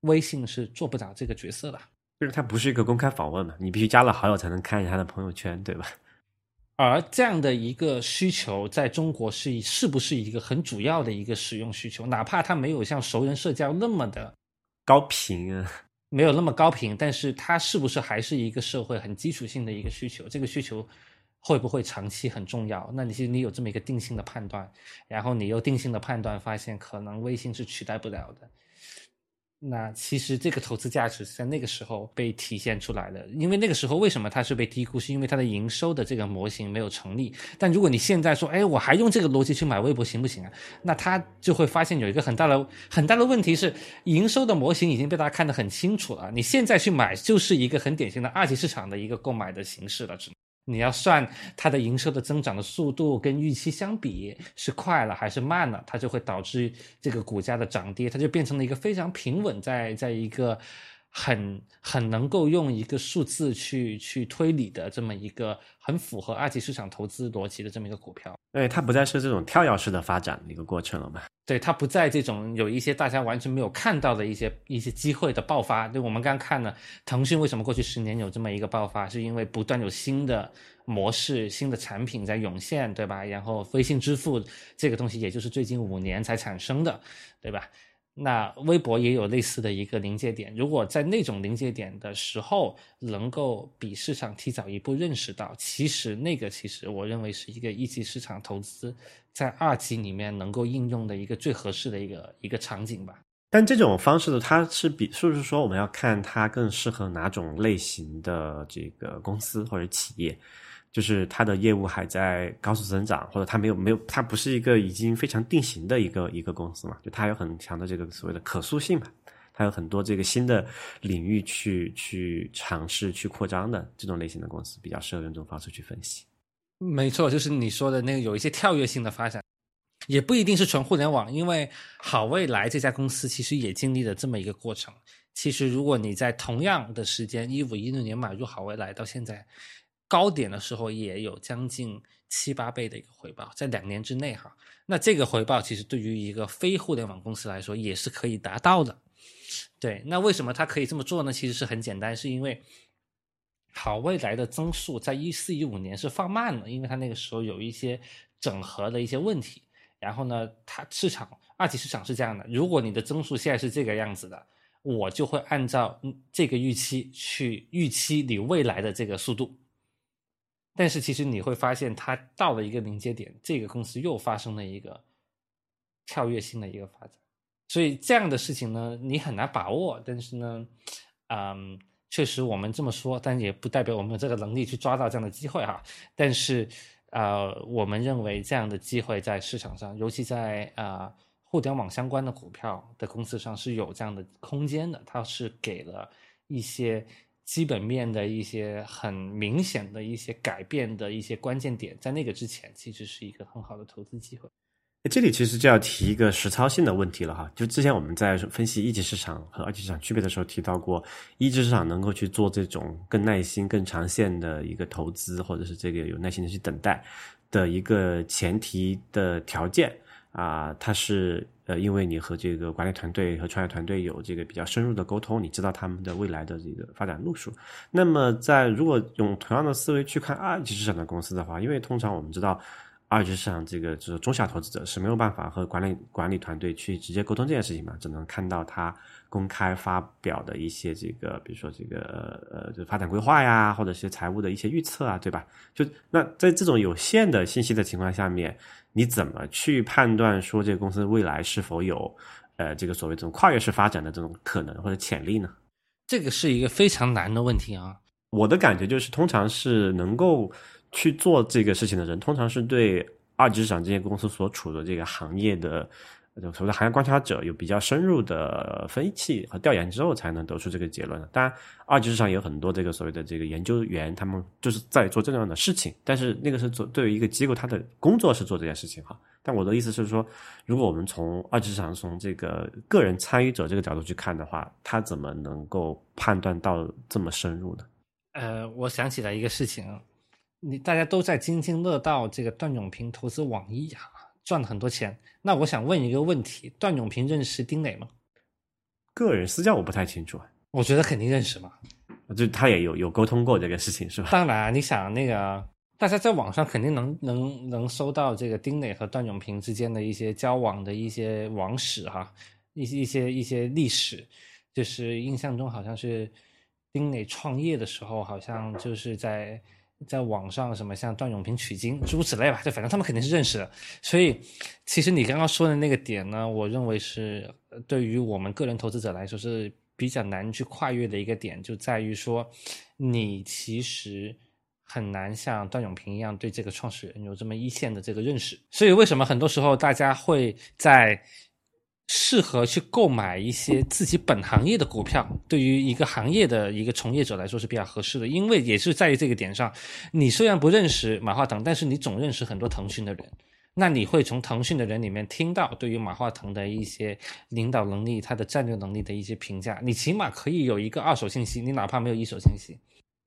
微信是做不了这个角色的。就是它不是一个公开访问嘛，你必须加了好友才能看一下他的朋友圈，对吧？而这样的一个需求在中国是是不是一个很主要的一个使用需求？哪怕它没有像熟人社交那么的高频啊，没有那么高频，但是它是不是还是一个社会很基础性的一个需求？这个需求。会不会长期很重要？那你其实你有这么一个定性的判断，然后你又定性的判断发现可能微信是取代不了的，那其实这个投资价值在那个时候被体现出来的。因为那个时候为什么它是被低估？是因为它的营收的这个模型没有成立。但如果你现在说，哎，我还用这个逻辑去买微博行不行啊？那他就会发现有一个很大的很大的问题是，营收的模型已经被大家看得很清楚了。你现在去买就是一个很典型的二级市场的一个购买的形式了，只。你要算它的营收的增长的速度跟预期相比是快了还是慢了，它就会导致这个股价的涨跌，它就变成了一个非常平稳，在在一个很很能够用一个数字去去推理的这么一个很符合二级市场投资逻辑的这么一个股票。对，它不再是这种跳跃式的发展的一个过程了嘛？对，它不在这种有一些大家完全没有看到的一些一些机会的爆发。对，我们刚看了腾讯为什么过去十年有这么一个爆发，是因为不断有新的模式、新的产品在涌现，对吧？然后微信支付这个东西，也就是最近五年才产生的，对吧？那微博也有类似的一个临界点，如果在那种临界点的时候，能够比市场提早一步认识到，其实那个其实我认为是一个一级市场投资在二级里面能够应用的一个最合适的一个一个场景吧。但这种方式，它是比是不是说我们要看它更适合哪种类型的这个公司或者企业？就是它的业务还在高速增长，或者它没有没有，它不是一个已经非常定型的一个一个公司嘛？就它有很强的这个所谓的可塑性嘛？它有很多这个新的领域去去尝试去扩张的这种类型的公司，比较适合用这种方式去分析。没错，就是你说的那个有一些跳跃性的发展，也不一定是纯互联网，因为好未来这家公司其实也经历了这么一个过程。其实如果你在同样的时间一五一六年买入好未来，到现在。高点的时候也有将近七八倍的一个回报，在两年之内哈，那这个回报其实对于一个非互联网公司来说也是可以达到的。对，那为什么它可以这么做呢？其实是很简单，是因为好未来的增速在一四一五年是放慢了，因为它那个时候有一些整合的一些问题。然后呢，它市场二级市场是这样的，如果你的增速现在是这个样子的，我就会按照这个预期去预期你未来的这个速度。但是其实你会发现，它到了一个临界点，这个公司又发生了一个跳跃性的一个发展。所以这样的事情呢，你很难把握。但是呢，嗯，确实我们这么说，但也不代表我们有这个能力去抓到这样的机会哈。但是，呃，我们认为这样的机会在市场上，尤其在啊互联网相关的股票的公司上是有这样的空间的。它是给了一些基本面的一些很明显的一些改变的一些关键点，在那个之前，其实是一个很好的投资机会。这里其实就要提一个实操性的问题了哈，就之前我们在分析一级市场和二级市场区别的时候提到过，一级市场能够去做这种更耐心、更长线的一个投资，或者是这个有耐心的去等待的一个前提的条件啊，它是呃，因为你和这个管理团队和创业团队有这个比较深入的沟通，你知道他们的未来的这个发展路数。那么在如果用同样的思维去看二级市场的公司的话，因为通常我们知道。二级市场这个就是中小投资者是没有办法和管理管理团队去直接沟通这件事情嘛，只能看到他公开发表的一些这个，比如说这个呃，就发展规划呀，或者是财务的一些预测啊，对吧？就那在这种有限的信息的情况下面，你怎么去判断说这个公司未来是否有呃这个所谓这种跨越式发展的这种可能或者潜力呢？这个是一个非常难的问题啊！我的感觉就是，通常是能够。去做这个事情的人，通常是对二级市场这些公司所处的这个行业的，所谓的行业观察者，有比较深入的分析和调研之后，才能得出这个结论。当然，二级市场有很多这个所谓的这个研究员，他们就是在做这样的事情，但是那个是做对于一个机构，他的工作是做这件事情哈。但我的意思是说，如果我们从二级市场从这个个人参与者这个角度去看的话，他怎么能够判断到这么深入呢？呃，我想起来一个事情。你大家都在津津乐道这个段永平投资网易啊，赚了很多钱。那我想问一个问题：段永平认识丁磊吗？个人私交我不太清楚。我觉得肯定认识嘛，就他也有有沟通过这个事情是吧？当然，你想那个大家在网上肯定能能能搜到这个丁磊和段永平之间的一些交往的一些往史哈，一些一些一些历史，就是印象中好像是丁磊创业的时候，好像就是在。在网上什么像段永平取经诸如此类吧，就反正他们肯定是认识的。所以，其实你刚刚说的那个点呢，我认为是对于我们个人投资者来说是比较难去跨越的一个点，就在于说，你其实很难像段永平一样对这个创始人有这么一线的这个认识。所以，为什么很多时候大家会在？适合去购买一些自己本行业的股票，对于一个行业的一个从业者来说是比较合适的，因为也是在于这个点上，你虽然不认识马化腾，但是你总认识很多腾讯的人，那你会从腾讯的人里面听到对于马化腾的一些领导能力、他的战略能力的一些评价，你起码可以有一个二手信息，你哪怕没有一手信息。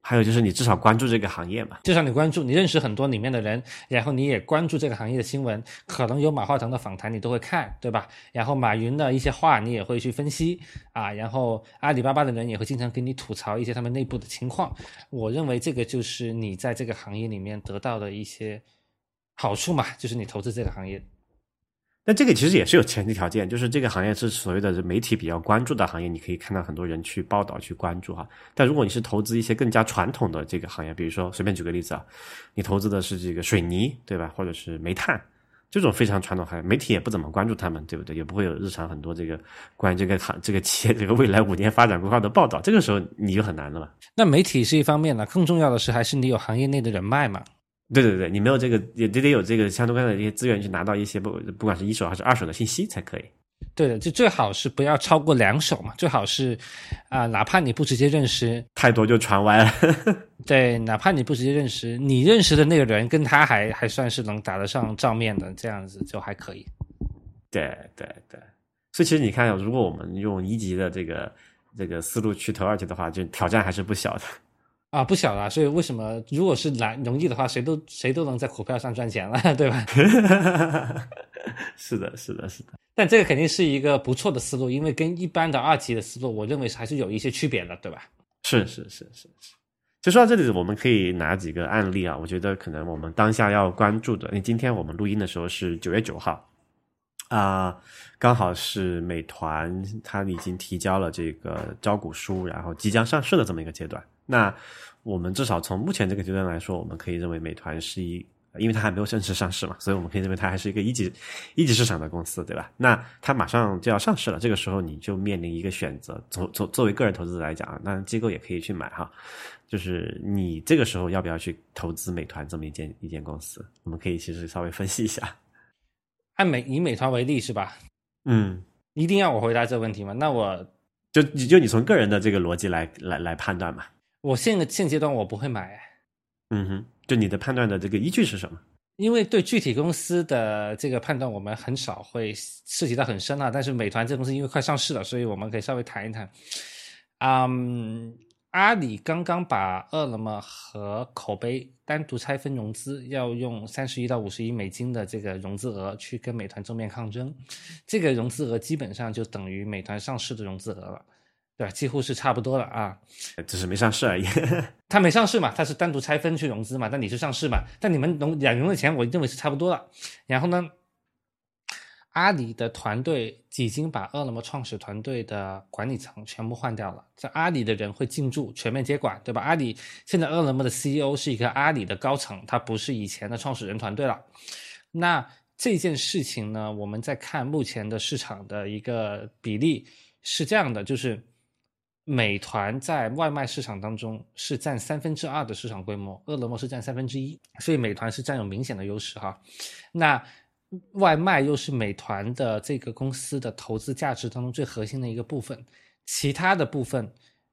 还有就是，你至少关注这个行业嘛？至少你关注，你认识很多里面的人，然后你也关注这个行业的新闻，可能有马化腾的访谈，你都会看，对吧？然后马云的一些话，你也会去分析啊。然后阿里巴巴的人也会经常跟你吐槽一些他们内部的情况。我认为这个就是你在这个行业里面得到的一些好处嘛，就是你投资这个行业。那这个其实也是有前提条件，就是这个行业是所谓的媒体比较关注的行业，你可以看到很多人去报道、去关注哈。但如果你是投资一些更加传统的这个行业，比如说随便举个例子啊，你投资的是这个水泥，对吧？或者是煤炭这种非常传统行业，媒体也不怎么关注他们，对不对？也不会有日常很多这个关于这个行这个企业这个未来五年发展规划的报道。这个时候你就很难了吧？那媒体是一方面了，更重要的是还是你有行业内的人脉嘛。对对对，你没有这个，也得得有这个相关的一些资源去拿到一些不不管是一手还是二手的信息才可以。对的，就最好是不要超过两手嘛，最好是啊，哪怕你不直接认识，太多就传歪了。对，哪怕你不直接认识，你认识的那个人跟他还还算是能打得上照面的，这样子就还可以。对对对，所以其实你看，如果我们用一级的这个这个思路去投二级的话，就挑战还是不小的。啊，不小了，所以为什么如果是难容易的话，谁都谁都能在股票上赚钱了，对吧？是的，是的，是的。但这个肯定是一个不错的思路，因为跟一般的二级的思路，我认为是还是有一些区别的，对吧？是是是是是。就说到这里，我们可以拿几个案例啊，我觉得可能我们当下要关注的，因为今天我们录音的时候是九月九号，啊，刚好是美团它已经提交了这个招股书，然后即将上市的这么一个阶段。那我们至少从目前这个阶段来说，我们可以认为美团是一因为它还没有正式上市嘛，所以我们可以认为它还是一个一级一级市场的公司，对吧？那它马上就要上市了，这个时候你就面临一个选择，作作作为个人投资者来讲啊，那机构也可以去买哈，就是你这个时候要不要去投资美团这么一间一间公司？我们可以其实稍微分析一下。按美以美团为例是吧？嗯，一定要我回答这个问题吗？那我就你就你从个人的这个逻辑来来来判断嘛。我现现阶段我不会买，嗯哼，就你的判断的这个依据是什么？因为对具体公司的这个判断，我们很少会涉及到很深啊。但是美团这公司因为快上市了，所以我们可以稍微谈一谈。嗯，阿里刚刚把饿了么和口碑单独拆分融资，要用三十亿到五十亿美金的这个融资额去跟美团正面抗争，这个融资额基本上就等于美团上市的融资额了。对吧？几乎是差不多了啊，只是没上市而已。它没上市嘛，它是单独拆分去融资嘛。但你是上市嘛？但你们融两融的钱，我认为是差不多了。然后呢，阿里的团队已经把饿了么创始团队的管理层全部换掉了，这阿里的人会进驻，全面接管，对吧？阿里现在饿了么的 CEO 是一个阿里的高层，他不是以前的创始人团队了。那这件事情呢，我们在看目前的市场的一个比例是这样的，就是。美团在外卖市场当中是占三分之二的市场规模，饿了么是占三分之一，所以美团是占有明显的优势哈。那外卖又是美团的这个公司的投资价值当中最核心的一个部分，其他的部分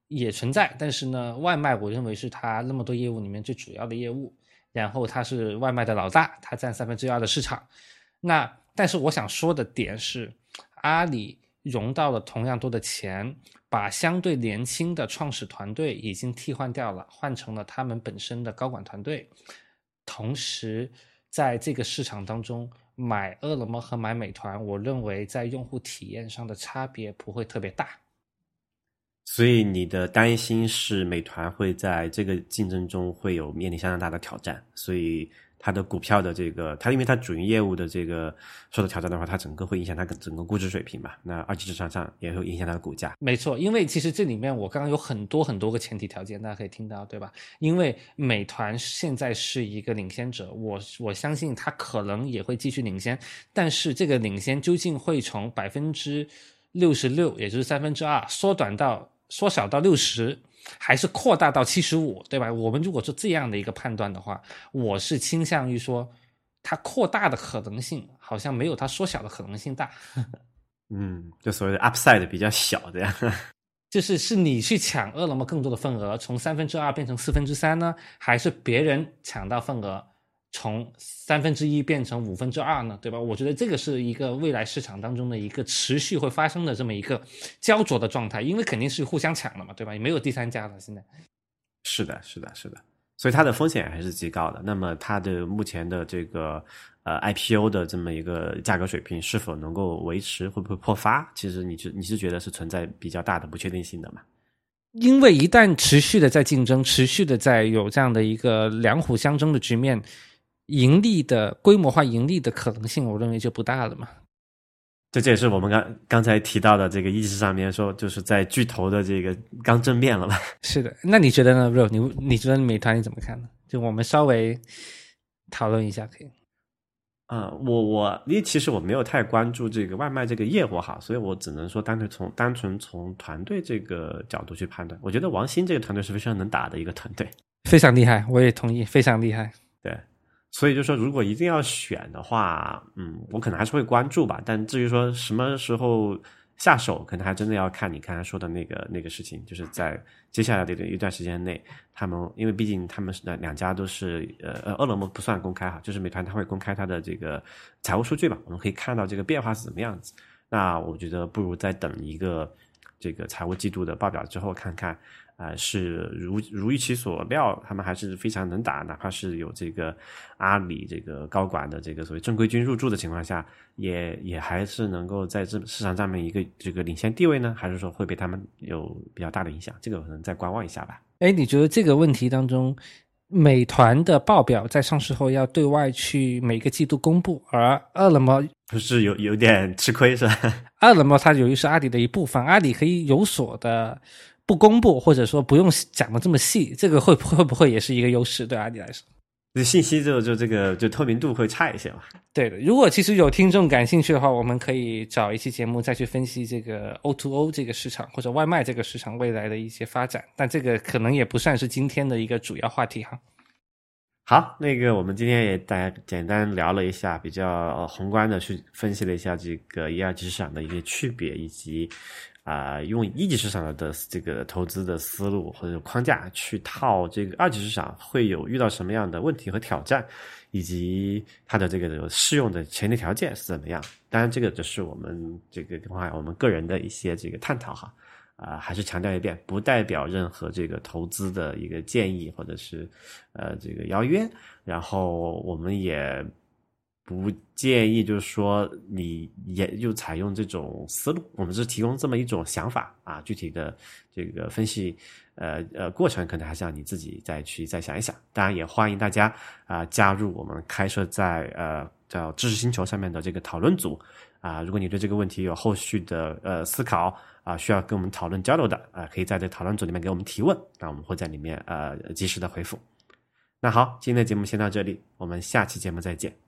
也存在，但是呢，外卖我认为是它那么多业务里面最主要的业务，然后它是外卖的老大，它占三分之二的市场。那但是我想说的点是，阿里融到了同样多的钱。把相对年轻的创始团队已经替换掉了，换成了他们本身的高管团队。同时，在这个市场当中，买饿了么和买美团，我认为在用户体验上的差别不会特别大。所以，你的担心是美团会在这个竞争中会有面临相当大的挑战，所以。它的股票的这个，它因为它主营业务的这个受到挑战的话，它整个会影响它整个估值水平吧？那二级市场上也会影响它的股价。没错，因为其实这里面我刚刚有很多很多个前提条件，大家可以听到，对吧？因为美团现在是一个领先者，我我相信它可能也会继续领先，但是这个领先究竟会从百分之六十六，也就是三分之二，缩短到缩小到六十？还是扩大到七十五，对吧？我们如果是这样的一个判断的话，我是倾向于说，它扩大的可能性好像没有它缩小的可能性大。嗯，就所谓的 upside 比较小，的呀。就是是你去抢饿了么更多的份额，从三分之二变成四分之三呢，还是别人抢到份额？从三分之一变成五分之二呢，对吧？我觉得这个是一个未来市场当中的一个持续会发生的这么一个焦灼的状态，因为肯定是互相抢的嘛，对吧？也没有第三家了，现在。是的，是的，是的，所以它的风险还是极高的。那么它的目前的这个呃 IPO 的这么一个价格水平是否能够维持，会不会破发？其实你是你是觉得是存在比较大的不确定性的嘛？因为一旦持续的在竞争，持续的在有这样的一个两虎相争的局面。盈利的规模化盈利的可能性，我认为就不大了嘛。这这也是我们刚刚才提到的这个意识上面说，就是在巨头的这个刚正面了吧？是的，那你觉得呢，Ro？你你觉得美团你怎么看呢？就我们稍微讨论一下可以。啊，我我因为其实我没有太关注这个外卖这个业务哈，所以我只能说单纯从单纯从团队这个角度去判断。我觉得王鑫这个团队是非常能打的一个团队，非常厉害，我也同意，非常厉害。对。所以就说，如果一定要选的话，嗯，我可能还是会关注吧。但至于说什么时候下手，可能还真的要看你刚才说的那个那个事情，就是在接下来的一段时间内，他们因为毕竟他们是两家都是呃呃，饿了么不算公开哈，就是美团它会公开它的这个财务数据吧，我们可以看到这个变化是怎么样子。那我觉得不如再等一个这个财务季度的报表之后看看。啊，是如如预期所料，他们还是非常能打，哪怕是有这个阿里这个高管的这个所谓正规军入驻的情况下，也也还是能够在这市场上面一个这个领先地位呢？还是说会被他们有比较大的影响？这个可能再观望一下吧。哎，你觉得这个问题当中，美团的报表在上市后要对外去每个季度公布，而饿了么不 是有有点吃亏是吧？饿了么它由于是阿里的一部分，阿里可以有所的。不公布，或者说不用讲的这么细，这个会会不会也是一个优势对阿里来说？这信息就就这个就透明度会差一些嘛。对的，如果其实有听众感兴趣的话，我们可以找一期节目再去分析这个 O to O 这个市场或者外卖这个市场未来的一些发展，但这个可能也不算是今天的一个主要话题哈。好，那个我们今天也大家简单聊了一下，比较宏观的去分析了一下这个一二级市场的一些区别，以及啊用一级市场的这个投资的思路或者框架去套这个二级市场会有遇到什么样的问题和挑战。以及它的这个适用的前提条件是怎么样？当然，这个只是我们这个的话，我们个人的一些这个探讨哈。啊，还是强调一遍，不代表任何这个投资的一个建议或者是呃这个邀约。然后我们也不建议，就是说你也就采用这种思路。我们是提供这么一种想法啊，具体的这个分析。呃呃，过程可能还是要你自己再去再想一想。当然，也欢迎大家啊加入我们开设在呃叫知识星球上面的这个讨论组啊。如果你对这个问题有后续的呃思考啊，需要跟我们讨论交流的啊，可以在这讨论组里面给我们提问，那我们会在里面呃及时的回复。那好，今天的节目先到这里，我们下期节目再见。